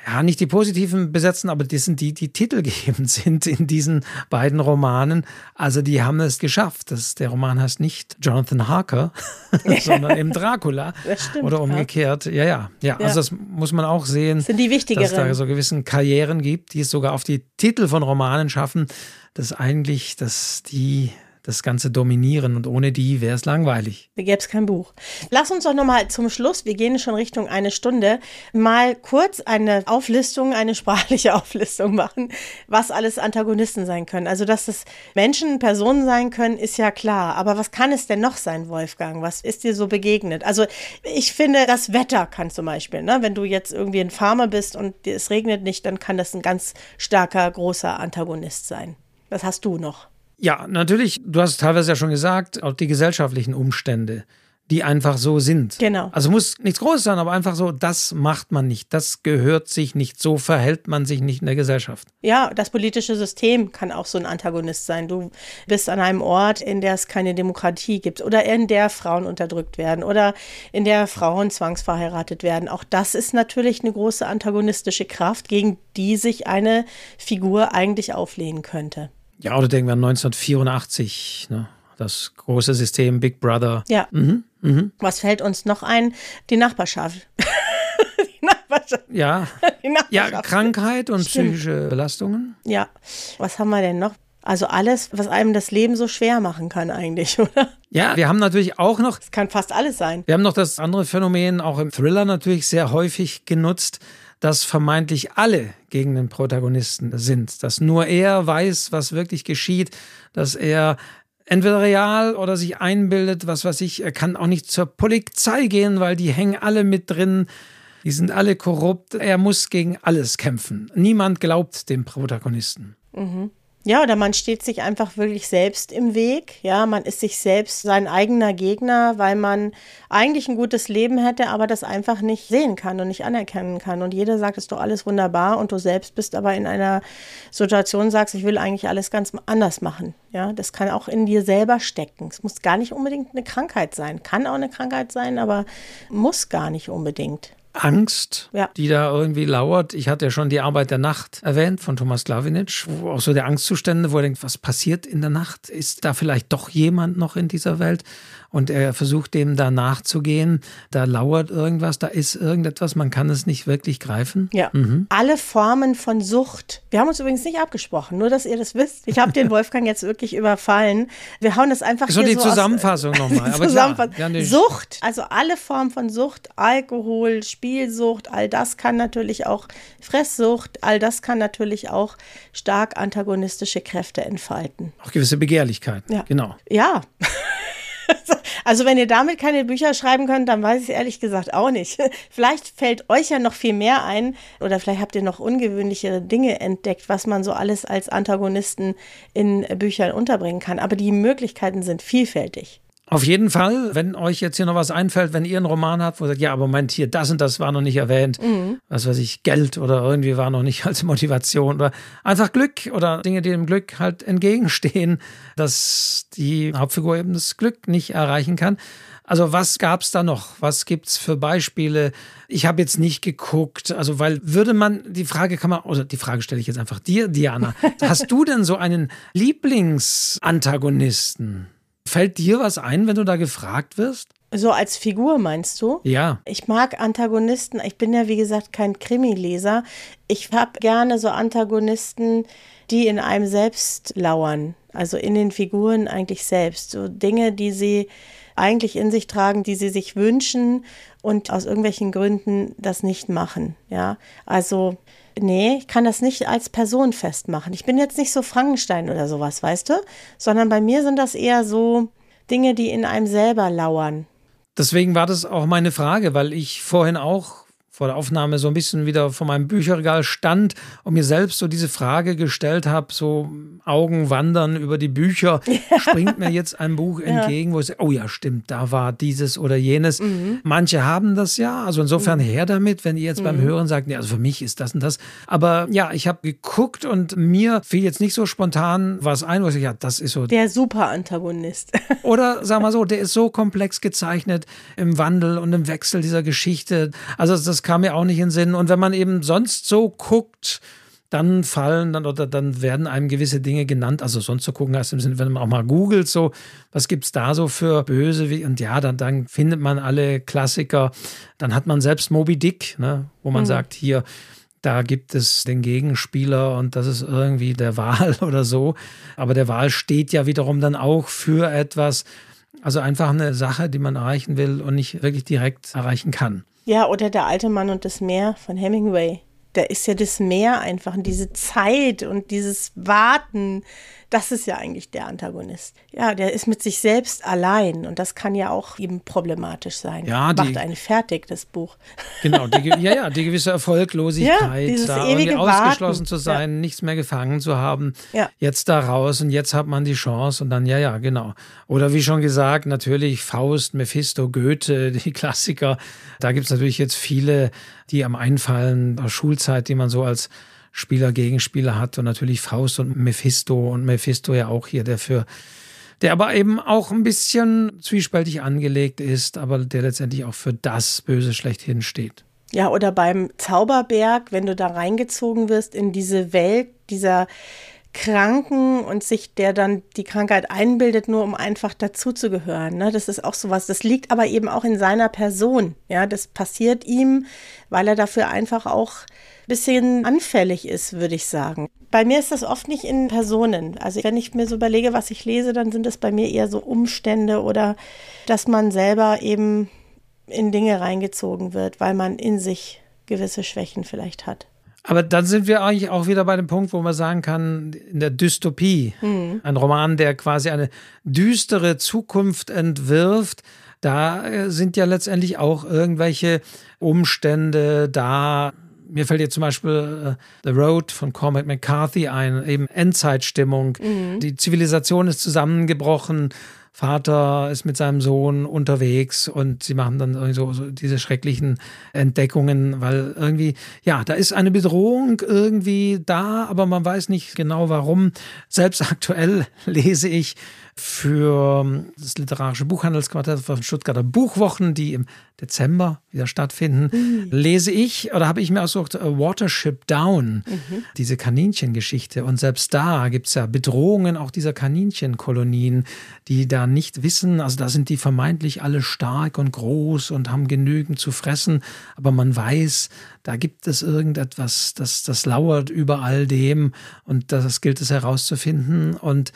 ja, nicht die positiven besetzen, aber das sind die, die *laughs* titelgebend sind in diesen beiden Romanen. Also die haben es geschafft. Das, der Roman heißt nicht Jonathan Harker, *laughs* *laughs* sondern eben Dracula. Das stimmt, oder umgekehrt. Ja. ja, ja, ja. Also das muss man auch sehen, das sind die wichtigeren. dass es da so gewissen Karrieren gibt, die es sogar auf die Titel von Romanen schaffen, dass eigentlich, dass die das Ganze dominieren und ohne die wäre es langweilig. Da gäbe es kein Buch. Lass uns doch nochmal zum Schluss, wir gehen schon Richtung eine Stunde, mal kurz eine Auflistung, eine *laughs* sprachliche Auflistung machen, was alles Antagonisten sein können. Also, dass es Menschen, Personen sein können, ist ja klar. Aber was kann es denn noch sein, Wolfgang? Was ist dir so begegnet? Also, ich finde, das Wetter kann zum Beispiel, ne? wenn du jetzt irgendwie ein Farmer bist und es regnet nicht, dann kann das ein ganz starker, großer Antagonist sein. Was hast du noch? Ja, natürlich, du hast teilweise ja schon gesagt, auch die gesellschaftlichen Umstände, die einfach so sind. Genau. Also muss nichts Großes sein, aber einfach so, das macht man nicht, das gehört sich nicht, so verhält man sich nicht in der Gesellschaft. Ja, das politische System kann auch so ein Antagonist sein. Du bist an einem Ort, in der es keine Demokratie gibt oder in der Frauen unterdrückt werden oder in der Frauen zwangsverheiratet werden. Auch das ist natürlich eine große antagonistische Kraft, gegen die sich eine Figur eigentlich auflehnen könnte. Ja, oder denken wir an 1984, ne? das große System Big Brother. Ja. Mhm, mhm. Was fällt uns noch ein? Die Nachbarschaft. *laughs* Die Nachbarschaft. Ja. *laughs* Die Nachbarschaft. ja, Krankheit und Stimmt. psychische Belastungen. Ja. Was haben wir denn noch? Also alles, was einem das Leben so schwer machen kann eigentlich, *laughs* oder? Ja, wir haben natürlich auch noch. Es kann fast alles sein. Wir haben noch das andere Phänomen, auch im Thriller natürlich sehr häufig genutzt dass vermeintlich alle gegen den Protagonisten sind, dass nur er weiß, was wirklich geschieht, dass er entweder real oder sich einbildet, was weiß ich, er kann auch nicht zur Polizei gehen, weil die hängen alle mit drin, die sind alle korrupt, er muss gegen alles kämpfen. Niemand glaubt dem Protagonisten. Mhm. Ja, oder man steht sich einfach wirklich selbst im Weg. Ja, man ist sich selbst sein eigener Gegner, weil man eigentlich ein gutes Leben hätte, aber das einfach nicht sehen kann und nicht anerkennen kann. Und jeder sagt, es ist doch alles wunderbar und du selbst bist aber in einer Situation, sagst, ich will eigentlich alles ganz anders machen. Ja, das kann auch in dir selber stecken. Es muss gar nicht unbedingt eine Krankheit sein. Kann auch eine Krankheit sein, aber muss gar nicht unbedingt. Angst, ja. die da irgendwie lauert. Ich hatte ja schon die Arbeit der Nacht erwähnt von Thomas Glavinic, wo auch so der Angstzustände, wo er denkt, was passiert in der Nacht? Ist da vielleicht doch jemand noch in dieser Welt? Und er versucht dem da nachzugehen. Da lauert irgendwas, da ist irgendetwas, man kann es nicht wirklich greifen. Ja. Mhm. Alle Formen von Sucht. Wir haben uns übrigens nicht abgesprochen, nur dass ihr das wisst. Ich habe den *laughs* Wolfgang jetzt wirklich überfallen. Wir hauen das einfach so hier die so Zusammenfassung nochmal. *laughs* Zusammenfassung. Sucht, also alle Formen von Sucht, Alkohol, Spielsucht, all das kann natürlich auch Fresssucht, all das kann natürlich auch stark antagonistische Kräfte entfalten. Auch gewisse Begehrlichkeiten. Ja. Genau. Ja. *laughs* *laughs* Also wenn ihr damit keine Bücher schreiben könnt, dann weiß ich ehrlich gesagt auch nicht. *laughs* Vielleicht fällt euch ja noch viel mehr ein oder vielleicht habt ihr noch ungewöhnlichere Dinge entdeckt, was man so alles als Antagonisten in Büchern unterbringen kann. Aber die Möglichkeiten sind vielfältig. Auf jeden Fall, wenn euch jetzt hier noch was einfällt, wenn ihr einen Roman habt, wo ihr sagt, ja, aber Moment, hier, das und das war noch nicht erwähnt, mhm. was weiß ich, Geld oder irgendwie war noch nicht *laughs* als Motivation oder einfach Glück oder Dinge, die dem Glück halt entgegenstehen, dass die Hauptfigur eben das Glück nicht erreichen kann. Also was gab es da noch? Was gibt's für Beispiele? Ich habe jetzt nicht geguckt, also weil würde man, die Frage kann man, oder die Frage stelle ich jetzt einfach dir, Diana. *laughs* Hast du denn so einen Lieblingsantagonisten? Fällt dir was ein, wenn du da gefragt wirst? So als Figur meinst du? Ja. Ich mag Antagonisten. Ich bin ja, wie gesagt, kein Krimileser. Ich habe gerne so Antagonisten, die in einem selbst lauern. Also in den Figuren eigentlich selbst. So Dinge, die sie eigentlich in sich tragen, die sie sich wünschen und aus irgendwelchen Gründen das nicht machen. Ja. Also nee, ich kann das nicht als Person festmachen. Ich bin jetzt nicht so Frankenstein oder sowas, weißt du? Sondern bei mir sind das eher so Dinge, die in einem selber lauern. Deswegen war das auch meine Frage, weil ich vorhin auch vor der Aufnahme so ein bisschen wieder vor meinem Bücherregal stand und mir selbst so diese Frage gestellt habe, so Augen wandern über die Bücher, *laughs* ja. springt mir jetzt ein Buch entgegen, ja. wo ich sage, oh ja, stimmt, da war dieses oder jenes. Mhm. Manche haben das ja, also insofern mhm. her damit, wenn ihr jetzt mhm. beim Hören sagt, nee, also für mich ist das und das. Aber ja, ich habe geguckt und mir fiel jetzt nicht so spontan was ein, wo ich sage, ja, das ist so. Der Super-Antagonist. *laughs* oder sag mal so, der ist so komplex gezeichnet im Wandel und im Wechsel dieser Geschichte. Also das kam mir auch nicht in den Sinn. Und wenn man eben sonst so guckt, dann fallen dann oder dann werden einem gewisse Dinge genannt. Also sonst zu gucken heißt im Sinne, wenn man auch mal googelt, so, was gibt es da so für Böse? Und ja, dann, dann findet man alle Klassiker. Dann hat man selbst Moby Dick, ne, wo man mhm. sagt, hier, da gibt es den Gegenspieler und das ist irgendwie der Wahl *laughs* oder so. Aber der Wahl steht ja wiederum dann auch für etwas. Also einfach eine Sache, die man erreichen will und nicht wirklich direkt erreichen kann. Ja, oder der alte Mann und das Meer von Hemingway. Da ist ja das Meer einfach und diese Zeit und dieses Warten das ist ja eigentlich der Antagonist. Ja, der ist mit sich selbst allein und das kann ja auch eben problematisch sein. Ja, die, Macht einen fertig, das Buch. Genau, die, *laughs* ja, ja, die gewisse Erfolglosigkeit, ja, da irgendwie ausgeschlossen Warten. zu sein, ja. nichts mehr gefangen zu haben, ja. jetzt da raus und jetzt hat man die Chance und dann, ja, ja, genau. Oder wie schon gesagt, natürlich Faust, Mephisto, Goethe, *laughs* die Klassiker. Da gibt es natürlich jetzt viele, die am Einfallen der Schulzeit, die man so als Spieler, Gegenspieler hat und natürlich Faust und Mephisto und Mephisto ja auch hier, der für der aber eben auch ein bisschen zwiespältig angelegt ist, aber der letztendlich auch für das Böse schlechthin steht. Ja, oder beim Zauberberg, wenn du da reingezogen wirst in diese Welt dieser Kranken und sich der dann die Krankheit einbildet, nur um einfach dazuzugehören. Ne? Das ist auch sowas. Das liegt aber eben auch in seiner Person. Ja, das passiert ihm, weil er dafür einfach auch bisschen anfällig ist, würde ich sagen. Bei mir ist das oft nicht in Personen. Also wenn ich mir so überlege, was ich lese, dann sind es bei mir eher so Umstände oder dass man selber eben in Dinge reingezogen wird, weil man in sich gewisse Schwächen vielleicht hat. Aber dann sind wir eigentlich auch wieder bei dem Punkt, wo man sagen kann, in der Dystopie, mhm. ein Roman, der quasi eine düstere Zukunft entwirft, da äh, sind ja letztendlich auch irgendwelche Umstände da, mir fällt jetzt zum Beispiel uh, The Road von Cormac McCarthy ein, eben Endzeitstimmung. Mhm. Die Zivilisation ist zusammengebrochen. Vater ist mit seinem Sohn unterwegs und sie machen dann irgendwie so, so, diese schrecklichen Entdeckungen, weil irgendwie, ja, da ist eine Bedrohung irgendwie da, aber man weiß nicht genau warum. Selbst *laughs* aktuell lese ich für das literarische Buchhandelsquartett von Stuttgarter Buchwochen, die im Dezember wieder stattfinden, mhm. lese ich oder habe ich mir ausgesucht Watership Down, mhm. diese Kaninchengeschichte. Und selbst da gibt es ja Bedrohungen auch dieser Kaninchenkolonien, die da nicht wissen, also da sind die vermeintlich alle stark und groß und haben genügend zu fressen, aber man weiß, da gibt es irgendetwas, das, das lauert über all dem und das gilt es herauszufinden. Und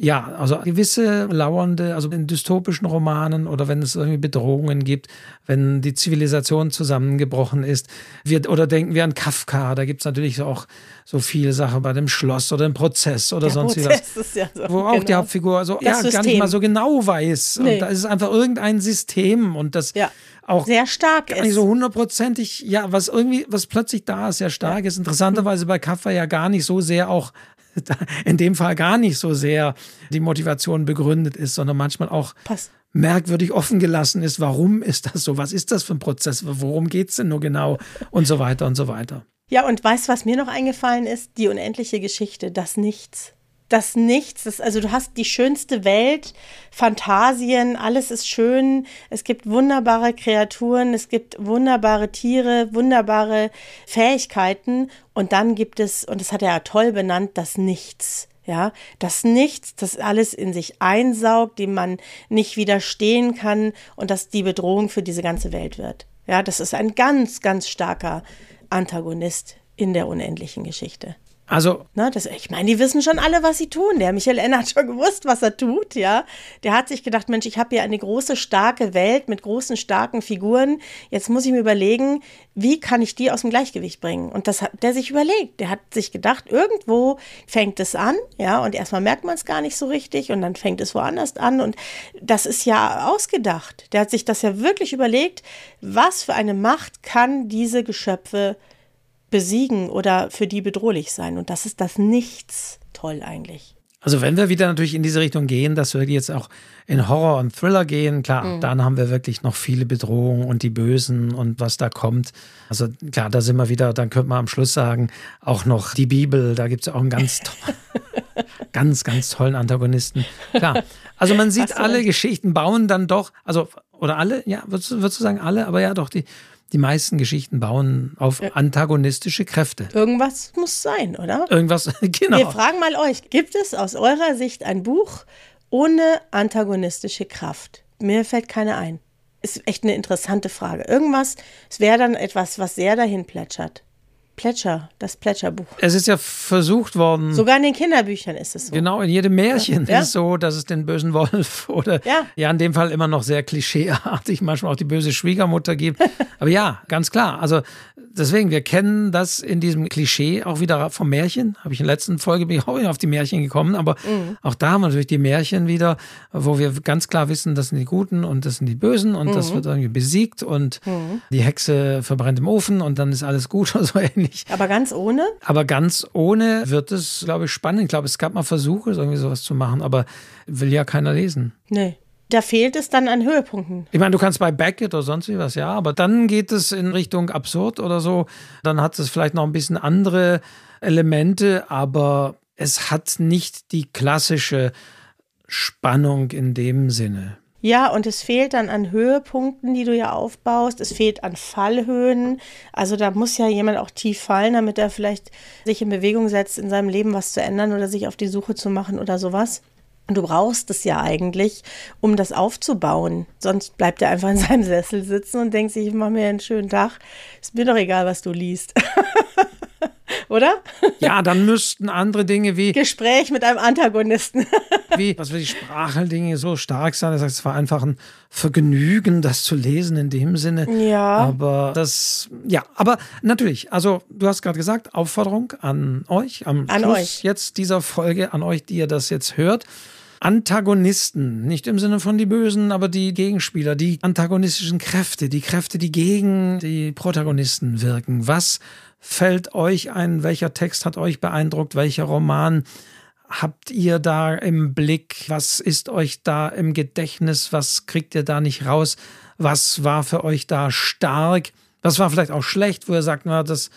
ja, also gewisse lauernde, also in dystopischen Romanen oder wenn es irgendwie Bedrohungen gibt, wenn die Zivilisation zusammengebrochen ist, wird, oder denken wir an Kafka, da gibt es natürlich auch so viele Sachen bei dem Schloss oder im Prozess oder Der sonst Prozess was. Ja so, wo auch genau. die Hauptfigur also, ja, gar nicht mal so genau weiß. Nee. Und da ist es einfach irgendein System und das ja. auch sehr stark gar nicht so hundertprozentig, ja, was irgendwie, was plötzlich da ist, sehr stark ja. ist. Interessanterweise bei Kafka ja gar nicht so sehr auch *laughs* in dem Fall gar nicht so sehr die Motivation begründet ist, sondern manchmal auch Pass. merkwürdig offen gelassen ist, warum ist das so, was ist das für ein Prozess, worum geht es denn nur genau und so weiter und so weiter. Ja, und weißt du, was mir noch eingefallen ist? Die unendliche Geschichte, das Nichts das Nichts. Das, also du hast die schönste Welt, Fantasien, alles ist schön. Es gibt wunderbare Kreaturen, es gibt wunderbare Tiere, wunderbare Fähigkeiten. Und dann gibt es, und das hat er ja toll benannt, das Nichts. Ja, das Nichts, das alles in sich einsaugt, dem man nicht widerstehen kann und das die Bedrohung für diese ganze Welt wird. Ja, das ist ein ganz, ganz starker Antagonist in der unendlichen Geschichte. Also. Na, das, ich meine, die wissen schon alle, was sie tun. Der Michael Ende hat schon gewusst, was er tut, ja. Der hat sich gedacht, Mensch, ich habe hier eine große, starke Welt mit großen, starken Figuren. Jetzt muss ich mir überlegen, wie kann ich die aus dem Gleichgewicht bringen? Und das hat der sich überlegt. Der hat sich gedacht, irgendwo fängt es an, ja, und erstmal merkt man es gar nicht so richtig und dann fängt es woanders an. Und das ist ja ausgedacht. Der hat sich das ja wirklich überlegt, was für eine Macht kann diese Geschöpfe besiegen oder für die bedrohlich sein. Und das ist das Nichts toll eigentlich. Also wenn wir wieder natürlich in diese Richtung gehen, dass wir jetzt auch in Horror und Thriller gehen, klar, mhm. dann haben wir wirklich noch viele Bedrohungen und die Bösen und was da kommt. Also klar, da sind wir wieder, dann könnte man am Schluss sagen, auch noch die Bibel, da gibt es auch einen ganz, *laughs* ganz, ganz tollen Antagonisten. Klar, also man sieht, alle Geschichten bauen dann doch, also, oder alle, ja, würdest, würdest du sagen alle, aber ja doch, die die meisten Geschichten bauen auf antagonistische Kräfte. Irgendwas muss sein, oder? Irgendwas, *laughs* genau. Wir fragen mal euch, gibt es aus eurer Sicht ein Buch ohne antagonistische Kraft? Mir fällt keine ein. Ist echt eine interessante Frage. Irgendwas, es wäre dann etwas, was sehr dahin plätschert. Plätscher, das Plätscherbuch. Es ist ja versucht worden. Sogar in den Kinderbüchern ist es so. Genau, in jedem Märchen Ja. ist es so, dass es den bösen Wolf *laughs* oder Ja. ja, in dem Fall immer noch sehr klischeeartig, manchmal auch die böse Schwiegermutter gibt. *laughs* Aber ja, ganz klar. Also deswegen, wir kennen das in diesem Klischee auch wieder vom Märchen. Habe ich in der letzten Folge bin ich auch auf die Märchen gekommen, aber auch da haben wir natürlich die Märchen wieder, wo wir ganz klar wissen, das sind die Guten und das sind die Bösen und das wird irgendwie besiegt und die Hexe verbrennt im Ofen und dann ist alles gut *laughs* oder so ähnlich. Aber ganz ohne? Aber ganz ohne wird es, glaube ich, spannend. Ich glaube, es gab mal Versuche, irgendwie sowas zu machen, aber will ja keiner lesen. Nee. Da fehlt es dann an Höhepunkten. Ich meine, du kannst bei Beckett oder sonst wie was, ja, aber dann geht es in Richtung absurd oder so. Dann hat es vielleicht noch ein bisschen andere Elemente, aber es hat nicht die klassische Spannung in dem Sinne. Ja, und es fehlt dann an Höhepunkten, die du ja aufbaust. Es fehlt an Fallhöhen. Also da muss ja jemand auch tief fallen, damit er vielleicht sich in Bewegung setzt, in seinem Leben was zu ändern oder sich auf die Suche zu machen oder sowas. Und du brauchst es ja eigentlich, um das aufzubauen. Sonst bleibt er einfach in *laughs* seinem Sessel sitzen und denkt sich, ich mache mir einen schönen Tag. Ist mir doch egal, was du liest. *laughs* *laughs* Oder? Ja, dann müssten andere Dinge wie, Gespräch mit einem Antagonisten. *laughs* wie was wir die Sprachdinge so stark sein. Das heißt, es war einfach ein Vergnügen, das zu lesen in dem Sinne. Ja. Aber das, ja, aber natürlich, also du hast gerade gesagt, Aufforderung an euch, am An Schluss euch. jetzt dieser Folge, an euch, die ihr das jetzt hört. Antagonisten, nicht im Sinne von die Bösen, aber die Gegenspieler, die antagonistischen Kräfte, die Kräfte, die gegen die Protagonisten wirken. Was fällt euch ein? Welcher Text hat euch beeindruckt? Welcher Roman? Habt ihr da im Blick? Was ist euch da im Gedächtnis? Was kriegt ihr da nicht raus? Was war für euch da stark? Was war vielleicht auch schlecht, wo ihr sagt, na, das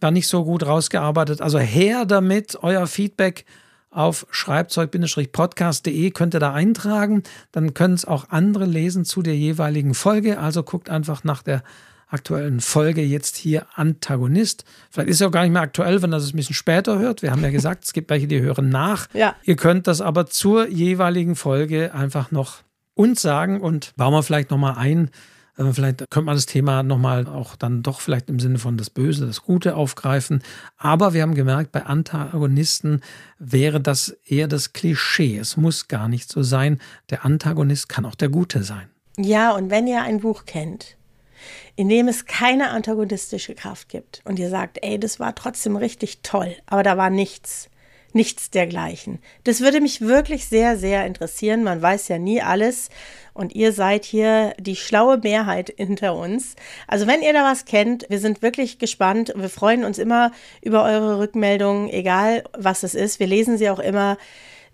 war nicht so gut rausgearbeitet? Also her damit, euer Feedback auf schreibzeug-podcast.de könnt ihr da eintragen. Dann können es auch andere lesen zu der jeweiligen Folge. Also guckt einfach nach der aktuellen Folge jetzt hier Antagonist. Vielleicht ist es ja auch gar nicht mehr aktuell, wenn ihr das ein bisschen später hört. Wir haben ja gesagt, es gibt welche, die hören nach. Ja. Ihr könnt das aber zur jeweiligen Folge einfach noch uns sagen und bauen wir vielleicht nochmal ein. Äh, Vielleicht könnte man das Thema nochmal auch dann doch vielleicht im Sinne von das Böse, das Gute aufgreifen. Aber wir haben gemerkt, bei Antagonisten wäre das eher das Klischee. Es muss gar nicht so sein. Der Antagonist kann auch der Gute sein. Ja, und wenn ihr ein Buch kennt, in dem es keine antagonistische Kraft gibt und ihr sagt, ey, das war trotzdem richtig toll, aber da war nichts, nichts dergleichen. Das würde mich wirklich sehr, sehr interessieren. Man weiß ja nie alles und ihr seid hier die schlaue Mehrheit hinter uns. Also wenn ihr da was kennt, wir sind wirklich gespannt. Wir freuen uns immer über eure Rückmeldungen, egal was es ist. Wir lesen sie auch immer.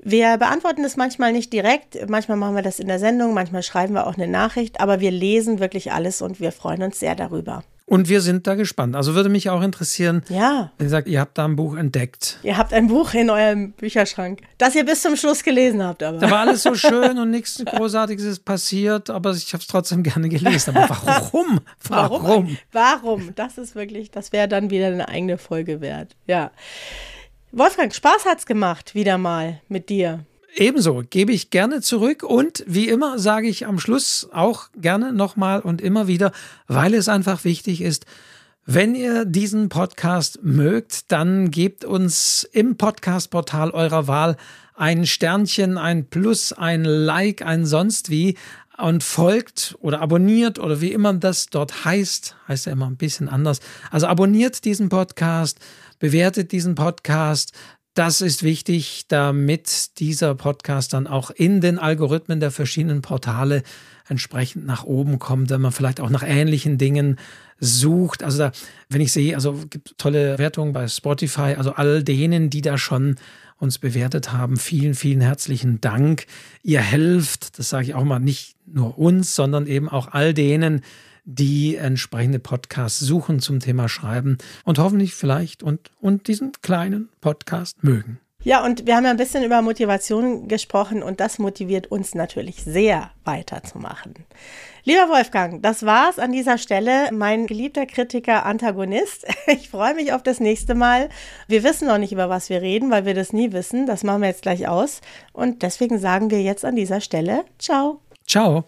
Wir beantworten das manchmal nicht direkt, manchmal machen wir das in der Sendung, manchmal schreiben wir auch eine Nachricht, aber wir lesen wirklich alles und wir freuen uns sehr darüber. Und wir sind da gespannt. Also würde mich auch interessieren, Ja, wenn ihr sagt, ihr habt da ein Buch entdeckt. ihr habt ein Buch in eurem Bücherschrank, das ihr bis zum Schluss gelesen habt, Da aber. war alles so *laughs* schön und nichts Großartiges ist passiert, aber ich habe es trotzdem gerne gelesen. Aber *laughs* warum? Warum? Warum? Das ist wirklich, das wäre dann wieder eine eigene Folge wert. Ja. Wolfgang, Spaß hat's gemacht, wieder mal mit dir. Ebenso gebe ich gerne zurück und wie immer sage ich am Schluss auch gerne nochmal und immer wieder, weil es einfach wichtig ist, wenn ihr diesen Podcast mögt, dann gebt uns im Podcast-Portal eurer Wahl ein Sternchen, ein Plus, ein Like, ein sonst wie und folgt oder abonniert oder wie immer das dort heißt, heißt ja immer ein bisschen anders. Also abonniert diesen Podcast, bewertet diesen Podcast. Das ist wichtig, damit dieser Podcast dann auch in den Algorithmen der verschiedenen Portale entsprechend nach oben kommt, wenn man vielleicht auch nach ähnlichen Dingen sucht. Also da, wenn ich sehe, also gibt tolle Wertungen bei Spotify, also all denen, die da schon uns bewertet haben, vielen, vielen herzlichen Dank. Ihr helft, das sage ich auch mal, nicht nur uns, sondern eben auch all denen, die entsprechende Podcasts suchen zum Thema Schreiben und hoffentlich vielleicht und, und diesen kleinen Podcast mögen. Ja, und wir haben ja ein bisschen über Motivation gesprochen und das motiviert uns natürlich sehr weiterzumachen. Lieber Wolfgang, das war's an dieser Stelle. Mein geliebter Kritiker Antagonist. *laughs* Ich freue mich auf das nächste Mal. Wir wissen noch nicht, über was wir reden, weil wir das nie wissen. Das machen wir jetzt gleich aus. Und deswegen sagen wir jetzt an dieser Stelle Ciao. Ciao.